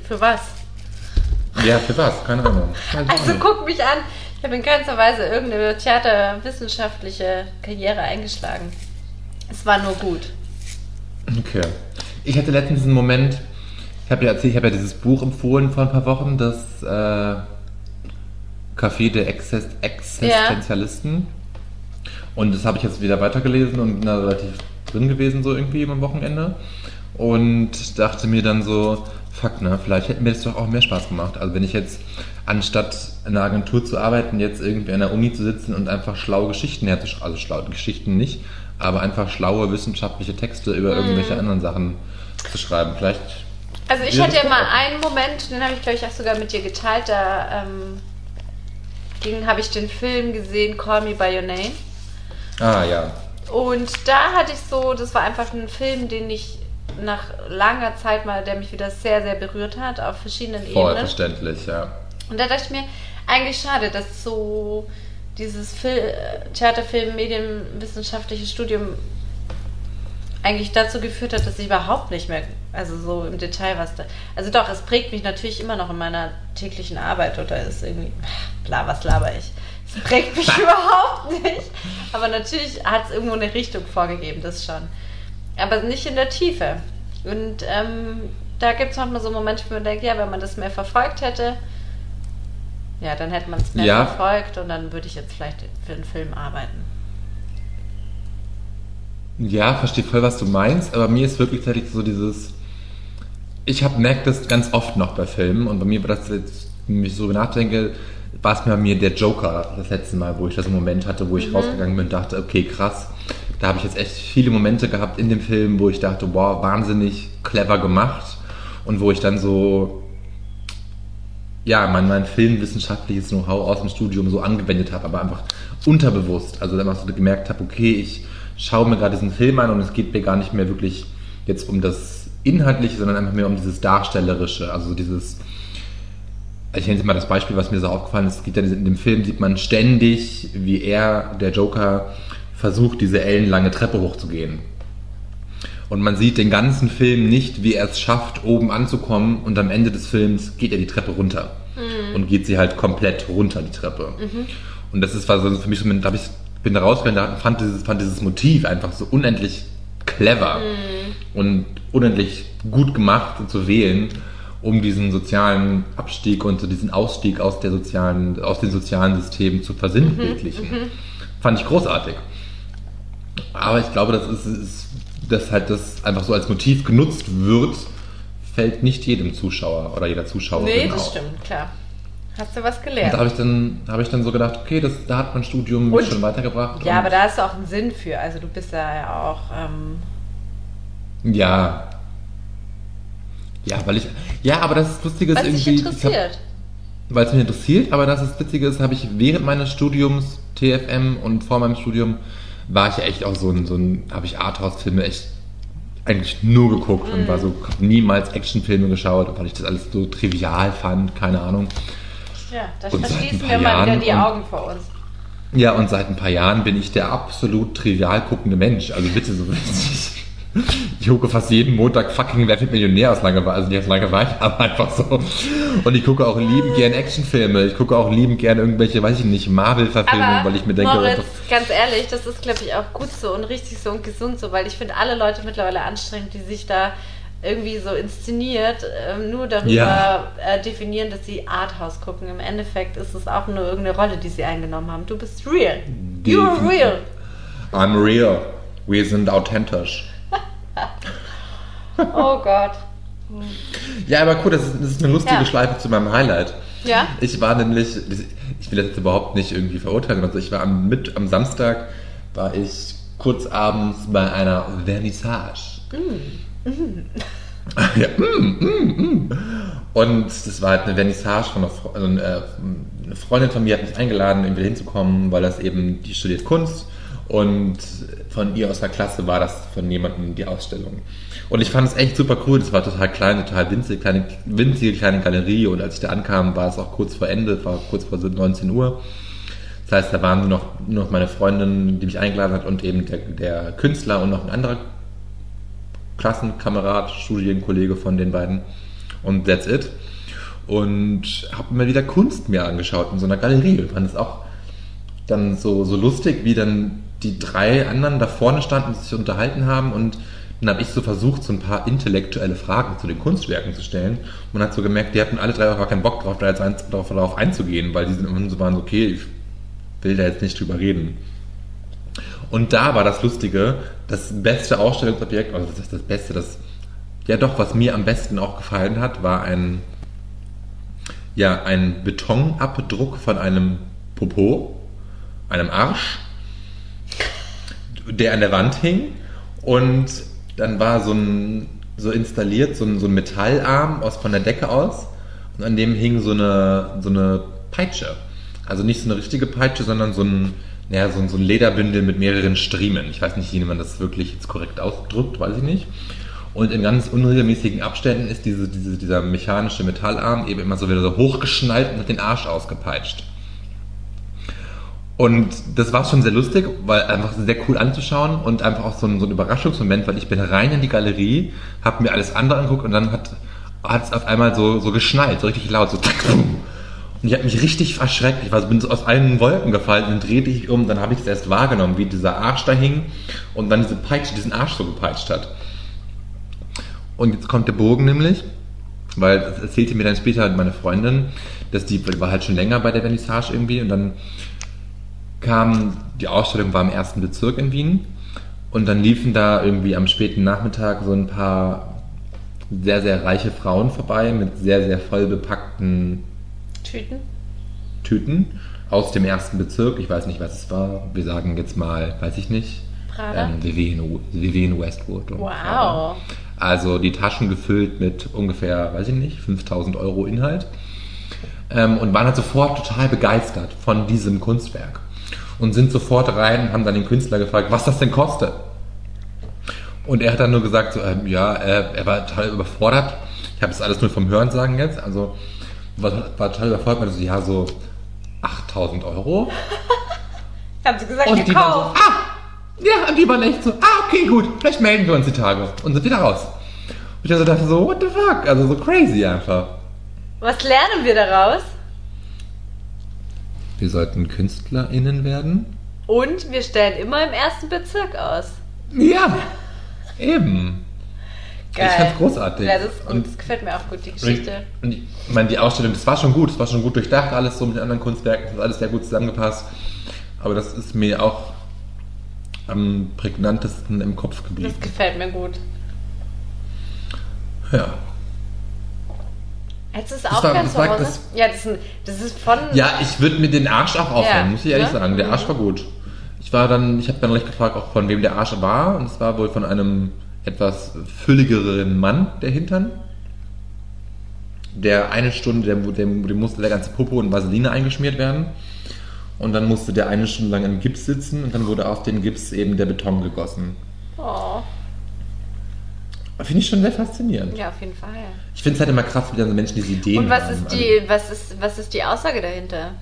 Für was? Ja, für was? Keine Ahnung. Also guck mich an. Ich habe in keinster Weise irgendeine theaterwissenschaftliche Karriere eingeschlagen. Es war nur gut. Okay. Ich hatte letztens diesen Moment, ich habe ja erzählt, ich habe ja dieses Buch empfohlen vor ein paar Wochen, das äh, Café der Exist Existenzialisten. Und das habe ich jetzt wieder weitergelesen und bin da relativ drin gewesen, so irgendwie am Wochenende. Und dachte mir dann so, fuck, ne, vielleicht hätte mir das doch auch mehr Spaß gemacht. Also wenn ich jetzt, anstatt in einer Agentur zu arbeiten, jetzt irgendwie an der Uni zu sitzen und einfach schlaue Geschichten herzuschreiben, also schlaue Geschichten nicht, aber einfach schlaue wissenschaftliche Texte über irgendwelche anderen Sachen zu schreiben. Vielleicht Also ich hatte ja mal einen Moment, den habe ich glaube ich auch sogar mit dir geteilt, da ähm, ging, habe ich den Film gesehen, Call Me By Your Name. Ah ja. Und da hatte ich so, das war einfach ein Film, den ich nach langer Zeit mal, der mich wieder sehr, sehr berührt hat, auf verschiedenen Voll Ebenen. verständlich, ja. Und da dachte ich mir, eigentlich schade, dass so dieses Fil Theaterfilm, Medienwissenschaftliche Studium eigentlich dazu geführt hat, dass ich überhaupt nicht mehr, also so im Detail was da. Also doch, es prägt mich natürlich immer noch in meiner täglichen Arbeit oder ist irgendwie, bla, was laber ich. Es prägt mich [LAUGHS] überhaupt nicht. Aber natürlich hat es irgendwo eine Richtung vorgegeben, das schon. Aber nicht in der Tiefe. Und ähm, da gibt es manchmal so Momente, wo man denkt, ja, wenn man das mehr verfolgt hätte, ja, dann hätte man es mehr Ja. verfolgt und dann würde ich jetzt vielleicht für einen Film arbeiten. Ja, verstehe voll, was du meinst, aber mir ist wirklich tatsächlich so dieses. Ich habe merkt das ganz oft noch bei Filmen und bei mir war das jetzt, wenn ich so nachdenke, war es bei mir der Joker das letzte Mal, wo ich das im Moment hatte, wo ich rausgegangen bin und dachte, okay, krass, da habe ich jetzt echt viele Momente gehabt in dem Film, wo ich dachte, wow, wahnsinnig clever gemacht und wo ich dann so ja, mein, mein filmwissenschaftliches Know-how aus dem Studium so angewendet habe, aber einfach unterbewusst. Also dann so gemerkt habe, okay, ich schaue mir gerade diesen Film an und es geht mir gar nicht mehr wirklich jetzt um das Inhaltliche, sondern einfach mehr um dieses Darstellerische. Also dieses, ich nenne jetzt mal das Beispiel, was mir so aufgefallen ist, geht ja in dem Film, sieht man ständig, wie er, der Joker, versucht, diese ellenlange Treppe hochzugehen. Und man sieht den ganzen Film nicht, wie er es schafft, oben anzukommen und am Ende des Films geht er die Treppe runter. Und geht sie halt komplett runter, die Treppe. Und das ist war so für mich so, da ich bin da rausgegangen und fand dieses, fand dieses Motiv einfach so unendlich clever und unendlich gut gemacht zu wählen, um diesen sozialen Abstieg und so diesen Ausstieg aus der sozialen, aus den sozialen Systemen zu versinnbildlichen. Fand ich großartig. Aber ich glaube, das ist, ist, dass halt das einfach so als Motiv genutzt wird, fällt nicht jedem Zuschauer oder jeder Zuschauerin Nee, das auf. stimmt, klar. Hast du was Und gelernt? da habe ich dann habe ich dann so gedacht, okay, das, da hat mein Studium mich Und- schon weitergebracht. Ja, und- aber da hast du auch einen Sinn für. Also du bist da ja auch. Ähm, Ja. Ja, weil ich. Ja, aber das Lustige ist was dich irgendwie. interessiert. Weil es mich interessiert, aber das ist Witzige ist, habe ich während meines Studiums TFM und vor meinem Studium war ich ja echt auch so ein, so ein habe ich Arthouse-Filme echt eigentlich nur geguckt und war so, hab niemals Actionfilme geschaut, weil ich das alles so trivial fand, keine Ahnung. Ja, da verschließen wir mal wieder Jahren die und- Augen vor uns. Ja, und seit ein paar Jahren bin ich der absolut trivial guckende Mensch. Also bitte so richtig. [LAUGHS] [LAUGHS] Ich gucke fast jeden Montag fucking Wer wird Millionär aus Langeweile, also nicht aus Langeweile, [LAUGHS] aber einfach so. Und ich gucke auch liebend gern Actionfilme. Ich gucke auch liebend gern irgendwelche, weiß ich nicht, Marvel-Verfilmungen, weil ich mir denke, Moritz, ganz ehrlich, das ist, glaube ich, auch gut so und richtig so und gesund so, weil ich finde alle Leute mittlerweile anstrengend, die sich da irgendwie so inszeniert, ähm, nur darüber Ja. äh, definieren, dass sie Arthouse gucken. Im Endeffekt ist es auch nur irgendeine Rolle, die sie eingenommen haben. Du bist real. You're Definitiv. real. I'm real. Wir sind authentisch. Oh Gott. Ja, aber cool, das ist, das ist eine lustige Ja. Schleife zu meinem Highlight. Ja? Ich war nämlich, ich will das jetzt überhaupt nicht irgendwie verurteilen, also ich war am, mit, am Samstag, war ich kurz abends bei einer Vernissage. [LAUGHS] ja, mm, mm, mm. Und das war halt eine Vernissage von einer, Fre also, äh, eine Freundin von mir hat mich eingeladen, irgendwie hinzukommen, weil das eben, die studiert Kunst und von ihr aus der Klasse war das von jemandem die Ausstellung. Und ich fand es echt super cool, das war total klein, total winzig, kleine, winzige kleine Galerie und als ich da ankam, war es auch kurz vor Ende, war kurz vor 19 Uhr. Das heißt, da waren nur noch, nur noch meine Freundin, die mich eingeladen hat und eben der, der Künstler und noch ein anderer Klassenkamerad, Studienkollege von den beiden. Und that's it. Und habe mir wieder Kunst mir angeschaut in so einer Galerie. Und fand es auch dann so, so lustig, wie dann die drei anderen da vorne standen sich unterhalten haben. Und dann habe ich so versucht, so ein paar intellektuelle Fragen zu den Kunstwerken zu stellen. Und man hat so gemerkt, die hatten alle drei auch gar keinen Bock drauf, da jetzt ein, darauf, darauf einzugehen, weil die sind so waren so, okay, ich will da jetzt nicht drüber reden. Und da war das Lustige, das beste Ausstellungsobjekt, also das ist das Beste, das, ja doch, was mir am besten auch gefallen hat, war ein, ja, ein Betonabdruck von einem Popo, einem Arsch, der an der Wand hing und dann war so ein, so installiert, so ein, so ein Metallarm aus, von der Decke aus und an dem hing so eine, so eine Peitsche. Also nicht so eine richtige Peitsche, sondern so ein, naja, so ein, so ein Lederbündel mit mehreren Striemen. Ich weiß nicht, wie man das wirklich jetzt korrekt ausdrückt, weiß ich nicht. Und in ganz unregelmäßigen Abständen ist diese, diese, dieser mechanische Metallarm eben immer so wieder so hochgeschnallt und hat den Arsch ausgepeitscht. Und das war schon sehr lustig, weil einfach sehr cool anzuschauen und einfach auch so ein, so ein Überraschungsmoment, weil ich bin rein in die Galerie, habe mir alles andere angeguckt und dann hat es auf einmal so, so geschnallt, so richtig laut, so. Und ich habe mich richtig erschreckt. Ich war, bin so aus allen Wolken gefallen und drehte ich um. Dann habe ich es erst wahrgenommen, wie dieser Arsch da hing und dann diese Peitsche diesen Arsch so gepeitscht hat. Und jetzt kommt der Bogen nämlich, weil das erzählte mir dann später meine Freundin, dass die war halt schon länger bei der Vernissage irgendwie und dann kam, die Ausstellung war im ersten Bezirk in Wien und dann liefen da irgendwie am späten Nachmittag so ein paar sehr, sehr reiche Frauen vorbei mit sehr, sehr voll bepackten Tüten? Tüten aus dem ersten Bezirk. Ich weiß nicht, was es war. Wir sagen jetzt mal, weiß ich nicht. Prada? Ähm, Vivienne, Vivienne Westwood. Wow. Prada. Also die Taschen gefüllt mit ungefähr, weiß ich nicht, 5000 Euro Inhalt. Ähm, und waren halt sofort total begeistert von diesem Kunstwerk. Und sind sofort rein und haben dann den Künstler gefragt, was das denn kostet. Und er hat dann nur gesagt, so, ähm, ja, äh, er war total überfordert. Ich habe das alles nur vom Hörensagen jetzt. Also war, war total überfordert. Meinte so, ja, so 8000 Euro. [LAUGHS] Haben sie gesagt, Und die waren so, ah, ja, und die waren echt so, ah, okay, gut, vielleicht melden wir uns die Tage. Und sind wieder raus. Und ich also dachte so, what the fuck? Also so crazy einfach. Was lernen wir daraus? Wir sollten KünstlerInnen werden. Und wir stellen immer im ersten Bezirk aus. Ja, eben. Geil. Ich fand's großartig. Ja, das, ist. Und- das gefällt mir auch gut, die Und ich, Geschichte. und ich meine, die Ausstellung, das war schon gut, das war schon gut durchdacht, alles so mit den anderen Kunstwerken, das hat alles sehr gut zusammengepasst. Aber das ist mir auch am prägnantesten im Kopf geblieben. Das gefällt mir gut. Ja. Hättest du es auch gern das zu Hause? das- ja, das ist, ein, das ist von... Ja, ich würde mir den Arsch auch aufhören, Ja, muss ich ehrlich ne? sagen. Der Arsch Mhm. war gut. Ich war dann, ich habe dann gleich gefragt, auch von wem der Arsch war. Und es war wohl von einem etwas fülligeren Mann, der Hintern. Der eine Stunde, der, der, dem musste der ganze Popo in Vaseline eingeschmiert werden. Und dann musste der eine Stunde lang im Gips sitzen und dann wurde auf den Gips eben der Beton gegossen. Oh, Finde ich schon sehr faszinierend. ja, auf jeden Fall. Ich finde es halt immer krass, wie dann so Menschen diese Ideen Und was haben. ist, die, was, ist, was ist die Aussage dahinter?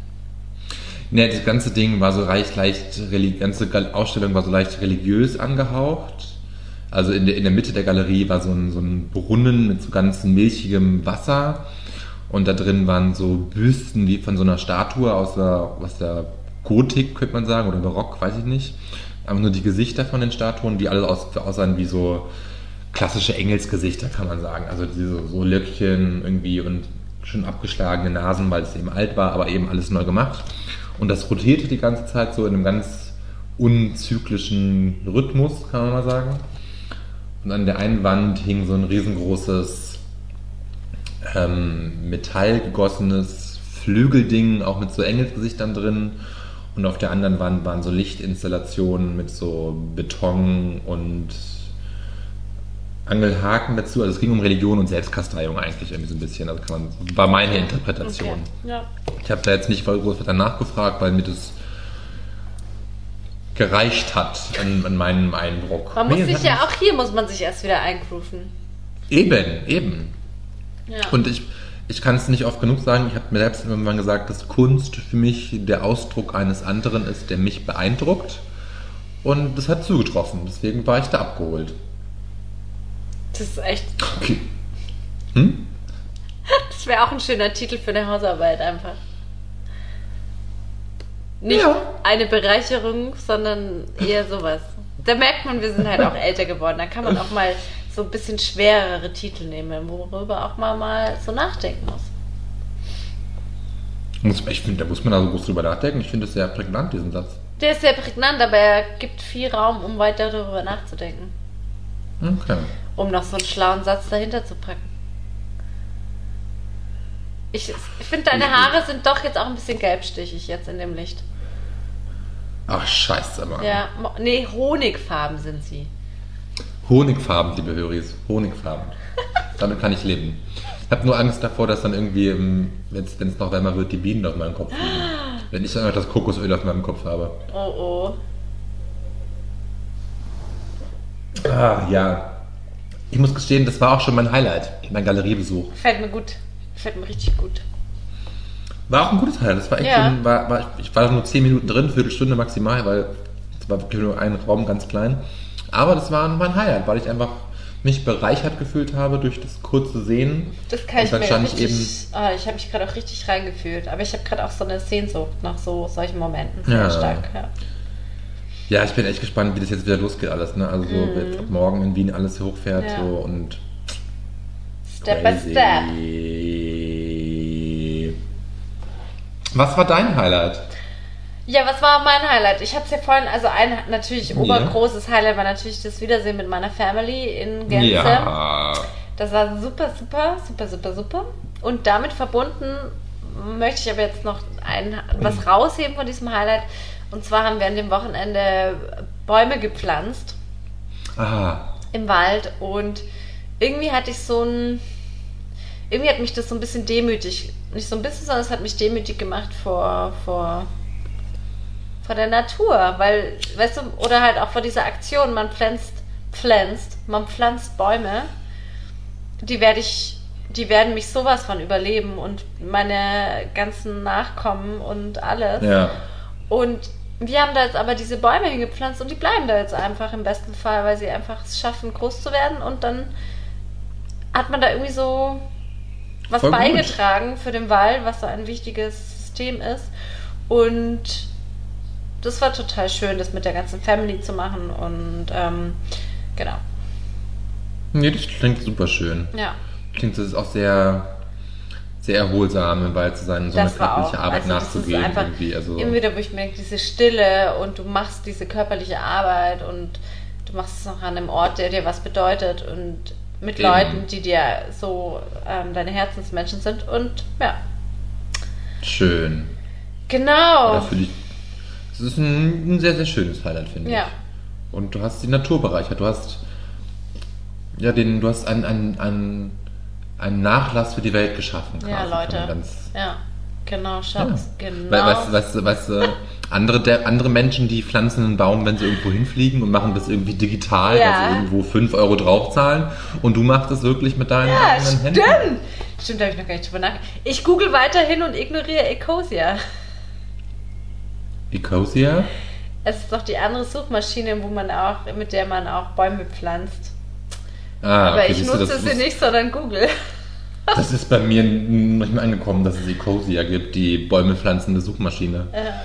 Ne, das ganze Ding war so leicht, leicht, reli- ganze Ausstellung war so leicht religiös angehaucht. Also in der, in der Mitte der Galerie war so ein, so ein Brunnen mit so ganz milchigem Wasser. Und da drin waren so Büsten wie von so einer Statue aus der, aus der Gotik, könnte man sagen, oder Barock, weiß ich nicht. Einfach nur die Gesichter von den Statuen, die alle aus, aussahen wie so klassische Engelsgesichter, kann man sagen. Also diese so Löckchen irgendwie und schon abgeschlagene Nasen, weil es eben alt war, aber eben alles neu gemacht. Und das rotierte die ganze Zeit so in einem ganz unzyklischen Rhythmus, kann man mal sagen. Und an der einen Wand hing so ein riesengroßes ähm, metallgegossenes Flügelding, auch mit so Engelsgesichtern drin. Und auf der anderen Wand waren so Lichtinstallationen mit so Beton und Angelhaken dazu. Also es ging um Religion und Selbstkasteiung eigentlich irgendwie so ein bisschen. Also kann man, war meine Interpretation. Okay. Ja. Ich habe da jetzt nicht voll groß danach gefragt, weil mir das gereicht hat an, an meinem Eindruck. Man muss Nee, sich ja auch hier muss man sich erst wieder eingrooven. Eben, eben. Ja. Und ich, ich kann es nicht oft genug sagen, ich habe mir selbst irgendwann gesagt, dass Kunst für mich der Ausdruck eines anderen ist, der mich beeindruckt. Und das hat zugetroffen, deswegen war ich da abgeholt. Das ist echt. Okay. Hm? Das wäre auch ein schöner Titel für eine Hausarbeit einfach. Nicht Ja. eine Bereicherung, sondern eher sowas. Da merkt man, wir sind halt auch älter geworden. Da kann man auch mal so ein bisschen schwerere Titel nehmen, worüber auch mal, mal so nachdenken muss. Ich finde, da muss man also groß drüber nachdenken. Ich finde es sehr prägnant, diesen Satz. Der ist sehr prägnant, aber er gibt viel Raum, um weiter darüber nachzudenken. Okay. Um noch so einen schlauen Satz dahinter zu packen. Ich, ich finde, deine Haare sind doch jetzt auch ein bisschen gelbstichig jetzt in dem Licht. Ach, scheiße, Mann. Ja, nee, Honigfarben sind sie. Honigfarben, liebe Höris. Honigfarben. Damit kann ich leben. Ich habe nur Angst davor, dass dann irgendwie, wenn es noch wärmer wird, die Bienen auf meinem Kopf fliegen. Wenn ich dann noch das Kokosöl auf meinem Kopf habe. Oh oh. Ah, ja. Ich muss gestehen, das war auch schon mein Highlight, mein Galeriebesuch. Fällt mir gut. Fällt mir richtig gut. War auch ein gutes Highlight. Das war echt Ja. schon, war, war, ich war nur 10 Minuten drin, Viertelstunde maximal, weil es war wirklich nur ein Raum ganz klein. Aber das war mein Highlight, weil ich einfach mich bereichert gefühlt habe durch das kurze Sehen. Das kann ich mir richtig. ah, ich habe mich gerade auch richtig reingefühlt. Aber ich habe gerade auch so eine Sehnsucht nach so solchen Momenten. Sehr Ja. stark. Ja. Ja, ich bin echt gespannt, wie das jetzt wieder losgeht alles. Ne? Also so, wird ab morgen in Wien alles hochfährt Mhm. Ja. so und Step by crazy. step. Was war dein Highlight? Ja, was war mein Highlight? Ich habe es ja vorhin, also ein natürlich Ja. obergroßes Highlight war natürlich das Wiedersehen mit meiner Family in Gänze. Ja. Das war super, super, super, super, super. Und damit verbunden möchte ich aber jetzt noch ein, was rausheben von diesem Highlight. Und zwar haben wir an dem Wochenende Bäume gepflanzt Ah, im Wald und irgendwie hatte ich so ein. Irgendwie hat mich das so ein bisschen demütig, nicht so ein bisschen, sondern es hat mich demütig gemacht vor, vor, vor der Natur, weil, weißt du, oder halt auch vor dieser Aktion, man pflanzt, pflanzt, man pflanzt Bäume, die werde ich, die werden mich sowas von überleben und meine ganzen Nachkommen und alles. ja. Und wir haben da jetzt aber diese Bäume hingepflanzt und die bleiben da jetzt einfach im besten Fall, weil sie einfach es schaffen, groß zu werden. Und dann hat man da irgendwie so was Voll gut. beigetragen für den Wald, was so ein wichtiges System ist. Und das war total schön, das mit der ganzen Family zu machen. Und ähm, genau, Nee, das klingt super schön. ja. Klingt, das ist auch sehr, sehr erholsam, im Wald zu sein, und so Das eine körperliche auch. Arbeit Also nachzugehen. einfach irgendwie. Also, Immer wieder, wo ich mir denke, diese Stille und du machst diese körperliche Arbeit und du machst es noch an einem Ort, der dir was bedeutet und mit Eben. Leuten, die dir so ähm, deine Herzensmenschen sind und ja. schön. Genau. Ich. Das ist ein, ein sehr, sehr schönes Highlight, finde Ja. ich. Und du hast die Natur bereichert. Du hast ja den, du hast einen, einen, einen, einen Nachlass für die Welt geschaffen. Ja, quasi, Leute. Ja, genau, ja. Schatz. Genau. Weil, weißt, du- weißt, weißt, andere, der, andere Menschen, die pflanzen einen Baum, wenn sie irgendwo hinfliegen und machen das irgendwie digital, Ja. weil sie irgendwo 5 Euro draufzahlen. Und du machst das wirklich mit deinen ja, eigenen stimmt. Händen. Stimmt, da habe ich noch gar nicht drüber nachgedacht. Ich google weiterhin und ignoriere Ecosia. Ecosia? Es ist doch die andere Suchmaschine, wo man auch, mit der man auch Bäume pflanzt. Ah, Aber okay, ich siehst du, nutze das sie ist- nicht, sondern Google. [LAUGHS] Das ist bei mir nicht mehr angekommen, dass es Ecosia gibt, die Bäume pflanzende Suchmaschine. Ja.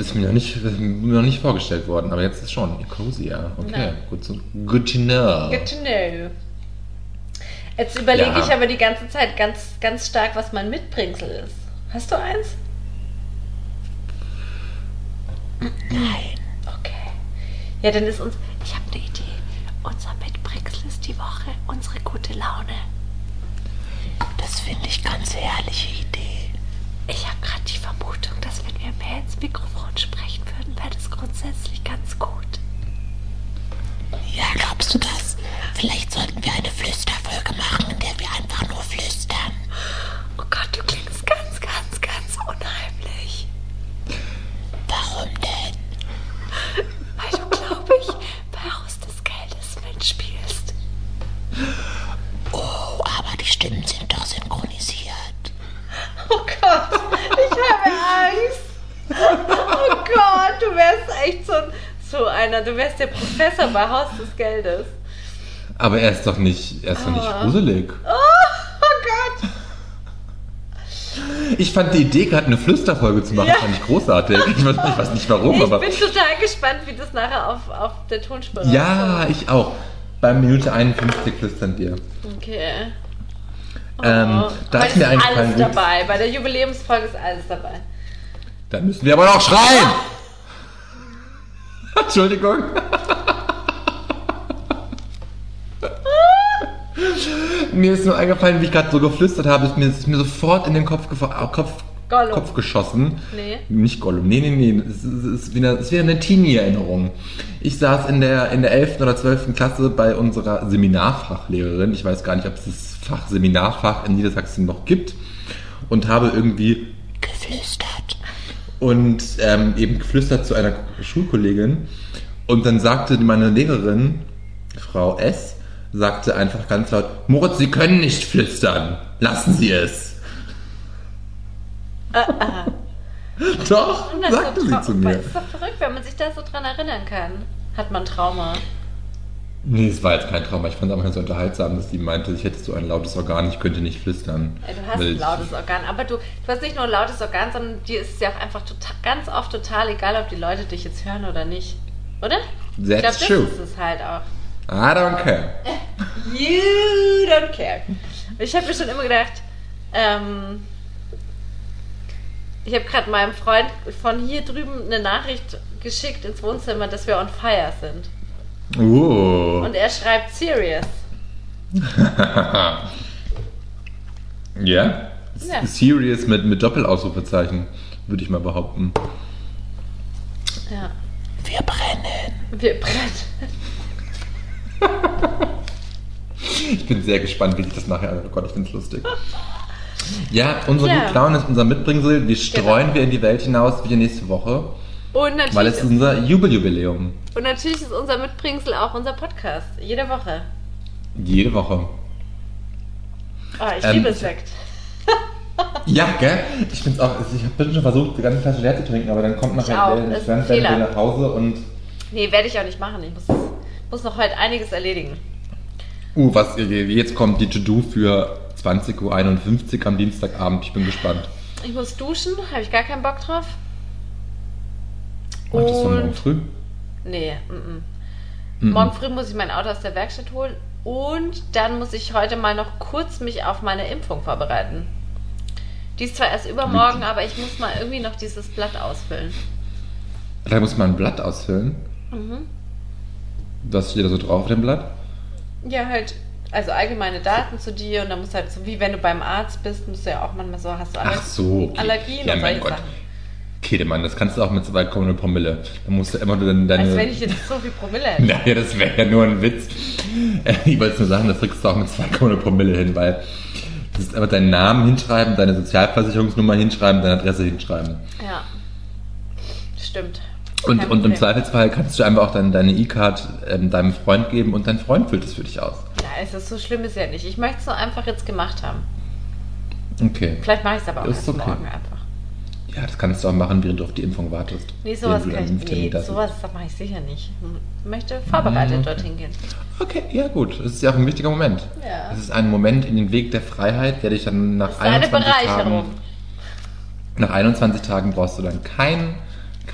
Ist mir noch nicht, ist mir noch nicht vorgestellt worden, aber jetzt ist schon Ecosia. Okay, gut, so, good to know. Good to know. Jetzt überlege Ja. ich aber die ganze Zeit ganz, ganz stark, was mein Mitbringsel ist. Hast du eins? Nein, Okay. Ja, dann ist uns. ich habe eine Idee. Unser Mitbringsel ist die Woche unsere gute Laune. Das finde ich ganz herrliche Idee. Ich habe gerade die Vermutung, dass wenn wir mehr ins Mikrofon sprechen würden, wäre das grundsätzlich ganz gut. Ja, glaubst du das? Vielleicht sollten wir eine Flüsterfolge machen, in der wir einfach nur flüstern. Oh Gott, du klingst ganz, ganz, ganz unheimlich. Warum denn? Weil du, glaube ich, bei Haus mitspielst. Oh, aber die Stimmen sind doch synchronisiert. Oh Gott, ich habe Angst. Oh Gott, du wärst echt so, ein- so einer. Du wärst der Professor bei Haus des Geldes. Aber er ist doch nicht, er ist doch nicht Ah. gruselig. Oh, oh Gott. Ich fand die Idee, gerade eine Flüsterfolge zu machen, Ja. fand ich großartig. Ich weiß, ich weiß nicht warum, Ich aber. bin total gespannt, wie das nachher auf, auf der Tonspur Ja, rauskommt. ich auch. Bei Minute 51 flüstern wir. Okay. Ähm, Oh, da aber ist es mir ist alles dabei. Bei der Jubiläumsfolge ist alles dabei. da müssen wir aber noch schreien! [LAUGHS] Entschuldigung. [LAUGHS] mir ist nur eingefallen, wie ich gerade so geflüstert habe, ist mir, ist mir sofort in den Kopf, äh, Kopf. Kopf geschossen. Nee. Nicht Gollum, nee, nee, nee. Es ist, es ist, wieder, es ist wieder eine Teenie-Erinnerung. Ich saß in der, in der 11. oder 12. Klasse bei unserer Seminarfachlehrerin. Ich weiß gar nicht, ob es das Fach Seminarfach in Niedersachsen noch gibt. Und habe irgendwie Geflüstert. und ähm, eben geflüstert zu einer Schulkollegin. Und dann sagte meine Lehrerin, Frau S., sagte einfach ganz laut, Moritz, Sie können nicht flüstern. Lassen Sie es. Doch, Und das ist sagte so sie zu mir. Das ist doch verrückt, wenn man sich da so dran erinnern kann. Hat man Trauma. Nee, es war jetzt kein Trauma. Ich fand es einfach ganz unterhaltsam, dass sie meinte, ich hätte so ein lautes Organ, ich könnte nicht flüstern. Du hast ein lautes Organ, aber du, du hast nicht nur ein lautes Organ, sondern dir ist es ja auch einfach total, ganz oft total egal, ob die Leute dich jetzt hören oder nicht. Oder? ich glaube, That's das true. ist es halt auch. I don't care. [LAUGHS] You don't care. Ich habe mir schon immer gedacht, ähm, ich habe gerade meinem Freund von hier drüben eine Nachricht geschickt ins Wohnzimmer, dass wir on fire sind. Oh. Und er schreibt serious. [LAUGHS] Ja? Ja. Serious mit, mit Doppelausrufezeichen, würde ich mal behaupten. Ja. Wir brennen. Wir brennen. [LAUGHS] Ich bin sehr gespannt, wie sich das nachher anhört. Oh Gott, ich finde es lustig. Ja, unsere Ja. Gute Laune ist unser Mitbringsel. Die streuen Genau. wir in die Welt hinaus wieder nächste Woche, Und natürlich, weil es ist unser Jubeljubiläum. und natürlich ist unser Mitbringsel auch unser Podcast. Jede Woche. Jede Woche. Oh, ich Ähm, liebe Sekt. [LAUGHS] Ja, gell? Ich finde auch, ich habe schon versucht, die ganze Flasche leer zu trinken, aber dann kommt nachher der wieder Fehler. nach Hause und. Nee, werde ich auch nicht machen. Ich muss, muss noch heute einiges erledigen. Uh, was jetzt kommt die To-Do für 20.51 Uhr am Dienstagabend. Ich bin gespannt. Ich muss duschen, habe ich gar keinen Bock drauf. Macht das dann morgen früh? Nee, mm, mm. Mhm. morgen früh muss ich mein Auto aus der Werkstatt holen und dann muss ich heute mal noch kurz mich auf meine Impfung vorbereiten. Die ist zwar erst übermorgen, aber ich muss mal irgendwie noch dieses Blatt ausfüllen. Da muss man ein Blatt ausfüllen. Mhm. Was steht da so drauf auf dem Blatt? Ja, halt, also allgemeine Daten zu dir und dann musst du halt so, wie wenn du beim Arzt bist, musst du ja auch manchmal so, hast du Aller so. Okay. Allergien ja, und solche Gott. Sachen. Kedemann, das kannst du auch mit 2,0 Promille. Da musst du immer nur deine. Als wenn ich jetzt so viel Promille hätte. Naja, [LAUGHS] das wäre ja nur ein Witz. [LAUGHS] Ich wollte nur sagen, das kriegst du auch mit 2,0 Promille hin, weil du musst einfach deinen Namen hinschreiben, deine Sozialversicherungsnummer hinschreiben, deine Adresse hinschreiben. Ja. Stimmt. Und, und im. Zweifelsfall kannst du einfach auch dann deine E-Card ähm, deinem Freund geben und dein Freund füllt es für dich aus. Ja, es ist so schlimm ist ja nicht. Ich möchte es nur einfach jetzt gemacht haben. Okay. Vielleicht mache ich es aber auch Ist erst okay. morgen einfach. Ja, das kannst du auch machen, während du auf die Impfung wartest. Nee, sowas kann ich Impftermin nee, sowas mache ich sicher nicht. Ich möchte vorbereitet Mhm. dorthin gehen. Okay, ja gut. Das ist ja auch ein wichtiger Moment. Ja. Es ist ein Moment in den Weg der Freiheit, der dich dann nach Das ist eine 21 Bereicherung. Tagen... Nach 21 Tagen brauchst du dann kein,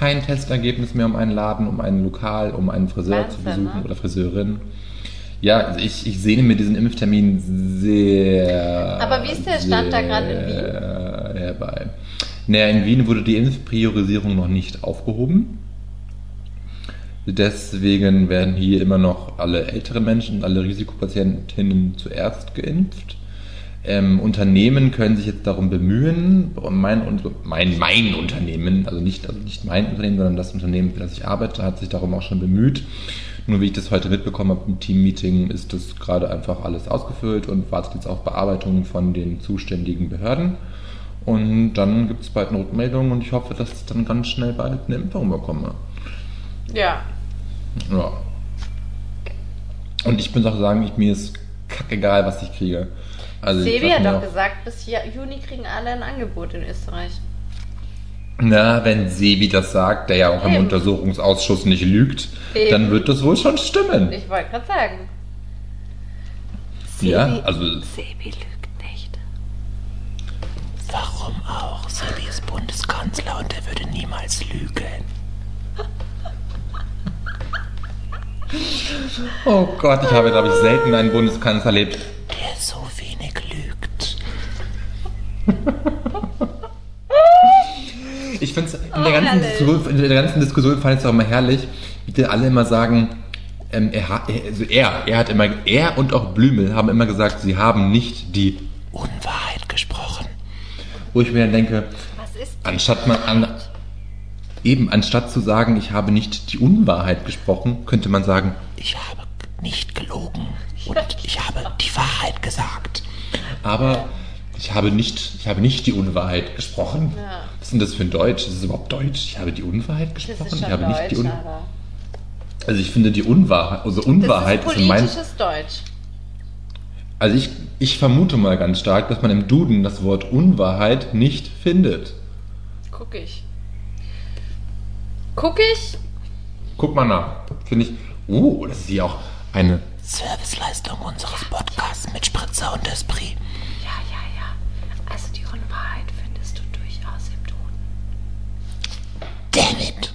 kein Testergebnis mehr, um einen Laden, um ein Lokal, um einen Friseur zu Wahnsinn, besuchen ne? oder Friseurin. Ja, also ich, ich sehne mir diesen Impftermin sehr. Aber wie ist der Stand da gerade in sehr Herbei. Naja, in Wien wurde die Impfpriorisierung noch nicht aufgehoben. Deswegen werden hier immer noch alle älteren Menschen, alle Risikopatientinnen zuerst geimpft. Ähm, Unternehmen können sich jetzt darum bemühen, mein, mein, mein Unternehmen, also nicht, also nicht mein Unternehmen, sondern das Unternehmen, für das ich arbeite, hat sich darum auch schon bemüht. Nur wie ich das heute mitbekommen habe im Teammeeting, ist das gerade einfach alles ausgefüllt und wartet jetzt auf Bearbeitung von den zuständigen Behörden. Und dann gibt es bald eine Rückmeldung und ich hoffe, dass ich dann ganz schnell bald eine Impfung bekomme. Ja. Ja. Und ich muss auch sagen, ich, mir ist kackegal, was ich kriege. Also Sebi hat doch auch- gesagt, bis Juni kriegen alle ein Angebot in Österreich. Na, wenn Sebi das sagt, der ja auch im Eben. Untersuchungsausschuss nicht lügt, Eben. dann wird das wohl schon stimmen. Ich wollte gerade sagen. ja, also Sebi lügt nicht. Warum auch? Sebi ist Bundeskanzler und er würde niemals lügen. Oh Gott, ich habe, glaube ich, selten einen Bundeskanzler erlebt. Der so wenig lügt. Ich finde es in, Oh, der ganzen herrlich. Diskussion- in der ganzen Diskussion fand ich es auch immer herrlich, wie die alle immer sagen, ähm, er, hat- er- also er, er hat immer, er und auch Blümel haben immer gesagt, sie haben nicht die, Unwahrheit gesprochen. wo ich mir dann denke, Was ist anstatt man an, eben anstatt zu sagen, ich habe nicht die Unwahrheit gesprochen, könnte man sagen, Ich habe nicht gelogen und ich habe die Wahrheit gesagt. Aber ich habe nicht, ich habe nicht die Unwahrheit gesprochen. Ja. Was ist denn das für ein Deutsch? Ist es überhaupt Deutsch? Ich habe die Unwahrheit das gesprochen. ich habe nicht die Deutsch, Un. Also ich finde die Unwahrheit, also Unwahrheit das ist, ist politisches Deutsch. Also ich, ich vermute mal ganz stark, dass man im Duden das Wort Unwahrheit nicht findet. Guck ich. Guck ich? Guck mal nach. Finde ich. Oh, das ist hier auch eine. Serviceleistung unseres Podcasts mit Spritzer und Esprit. Ja, ja, ja. Also die Unwahrheit findest du durchaus im Duden. Damn it.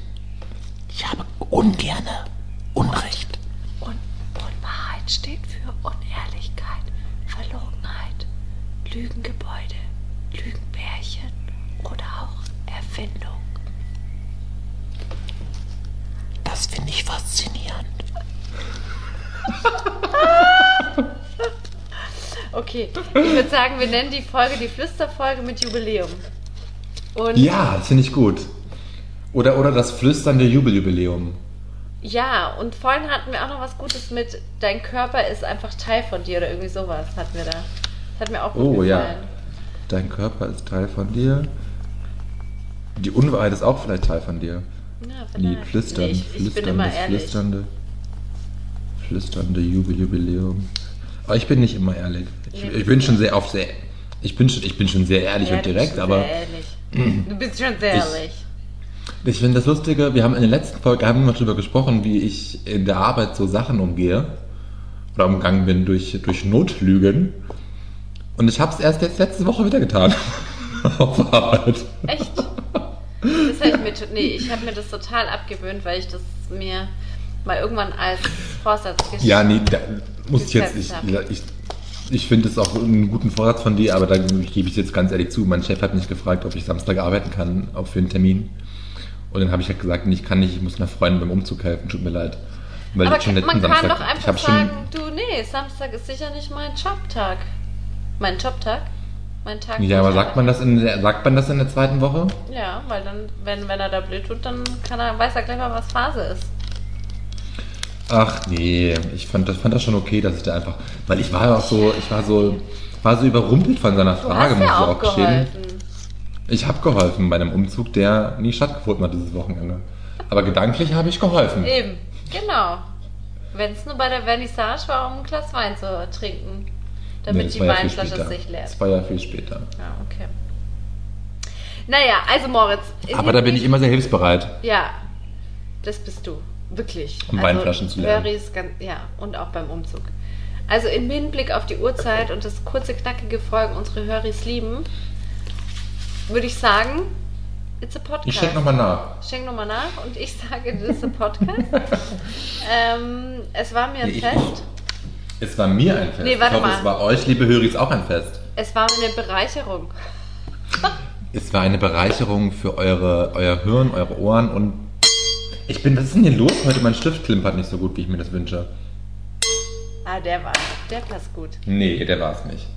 Ich habe ungerne Unrecht. Und Unwahrheit steht für Unehrlichkeit, Verlogenheit, Lügengebäude, Lügenbärchen oder auch Erfindung. Okay, ich würde sagen, wir nennen die Folge die Flüsterfolge mit Jubiläum. Und Ja, das finde ich gut. Oder, oder das flüsternde Jubeljubiläum. Ja, und vorhin hatten wir auch noch was Gutes mit, dein Körper ist einfach Teil von dir oder irgendwie sowas hatten wir da. Das hat mir auch gut Oh ja. gefallen. Dein Körper ist Teil von dir. Die Unwahrheit ist auch vielleicht Teil von dir. Ja, vielleicht. flüstern, Nee, ich, ich ehrlich. flüsternde, flüsternde Jubeljubiläum. Aber ich bin nicht immer ehrlich. Ich, Nee, ich bin schon sehr auf sehr. Ich bin schon, ich bin schon sehr ehrlich Ja, und direkt, aber ehrlich. Du bist schon sehr Ich- ehrlich. Ich finde das Lustige, wir haben in der letzten Folge haben wir darüber gesprochen, wie ich in der Arbeit so Sachen umgehe oder umgangen bin durch, durch Notlügen. Und ich habe es erst jetzt letzte Woche wieder getan. [LAUGHS] Auf Arbeit. Echt? Das hab ich mir, nee, ich habe mir das total abgewöhnt, weil ich das mir mal irgendwann als Vorsatz gesch- Ja, nee, da muss ich jetzt. Ich, ich, ich finde es auch einen guten Vorsatz von dir, aber da gebe ich jetzt ganz ehrlich zu. Mein Chef hat mich gefragt, ob ich Samstag arbeiten kann, auch für einen Termin. Und dann habe ich halt gesagt, nee, ich kann nicht, ich muss einer Freundin beim Umzug helfen, tut mir leid. Weil Aber ich schon man kann Samstag, doch einfach sagen, du, nee, Samstag ist sicher nicht mein Jobtag. Mein Jobtag? Mein Tag. Ja, aber sagt man das in der, sagt man das in der zweiten Woche? Ja, weil dann, wenn, wenn er da blöd tut, dann kann er, weiß er gleich mal, was Phase ist. Ach nee, ich fand das, fand das schon okay, dass ich da einfach, weil ich war ja auch so, ich war so, war so überrumpelt von seiner Frage, muss ja ich auch gestehen. geholfen. Ich habe geholfen bei einem Umzug, der nie stattgefunden hat dieses Wochenende. Aber gedanklich habe ich geholfen. Eben, genau. Wenn es nur bei der Vernissage war, um ein Glas Wein zu trinken. Damit Nee, die ja Weinflasche später. sich leert. Das war ja viel später. Ja, okay. Naja, also Moritz. Aber da bin ich immer sehr hilfsbereit. Ja, das bist du. Wirklich. Um Weinflaschen zu. Hurries ganz, ja, und auch beim Umzug. Also im Hinblick auf die Uhrzeit und das kurze, knackige Folgen unsere Hurries lieben, würde ich sagen, it's a podcast. Ich schenk nochmal nach. Schenk nochmal nach und ich sage, ist ein Podcast. [LAUGHS] ähm, es war mir ein Nee, ich- Fest. Es war mir ein Fest. Nee, warte ich mal. es war euch, liebe Höris, auch ein Fest. Es war mir eine Bereicherung. Es war eine Bereicherung für eure, euer Hirn, eure Ohren und ich bin, was ist denn hier los heute? Mein Stift klimpert nicht so gut, wie ich mir das wünsche. Ah, der war, der passt gut. Nee, der war es nicht.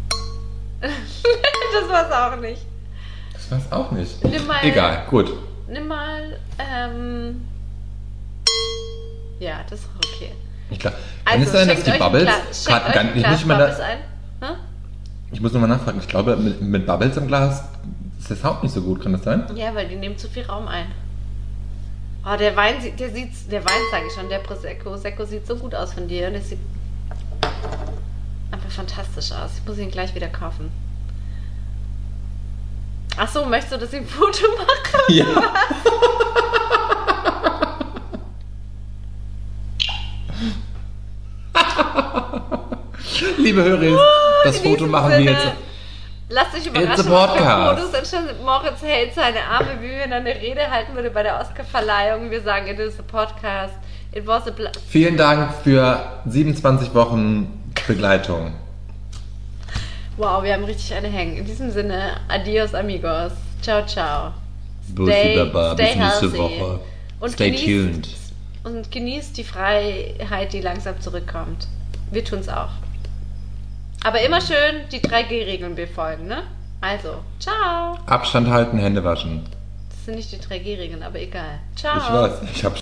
[LAUGHS] das war's auch nicht. Das war es auch nicht. Nimm mal- Egal, gut. Nimm mal, ähm, ja, das ist okay. Ich glaub, kann es Also, sein, dass die Bubbles. Kann, euch kann, ein ich, muss mal ich muss nochmal nachfragen. Ich glaube, mit, mit Bubbles im Glas ist der Sound nicht so gut. Kann das sein? Ja, weil die nehmen zu viel Raum ein. Oh, der Wein, sieht- der sieht, der Wein sage ich schon, der Prosecco, Secco sieht so gut aus von dir und es sieht einfach fantastisch aus. Ich muss ihn gleich wieder kaufen. Ach so, möchtest du, dass ich ein Foto mache? [LAUGHS] Ja. [LAUGHS] Liebe Hörer, das In Foto machen wir jetzt. It's a überraschen, was. Fotos entstanden. Moritz hält seine Arme, wie wenn er eine Rede halten würde bei der Oscarverleihung. Wir sagen, it is a podcast. It was a... Vielen Dank für 27 Wochen Begleitung. wow, wir haben richtig eine hängen. In diesem Sinne, adios amigos. Ciao, ciao. Bussi Baba, bis nächste. Woche. Und Stay genießt, tuned. Und genießt die Freiheit, die langsam zurückkommt. Wir tun's auch. Aber immer schön die 3G-Regeln befolgen, ne? Also, ciao. Abstand halten, Hände waschen. Das sind nicht die 3G-Regeln, aber egal. Ciao. Ich weiß, ich habe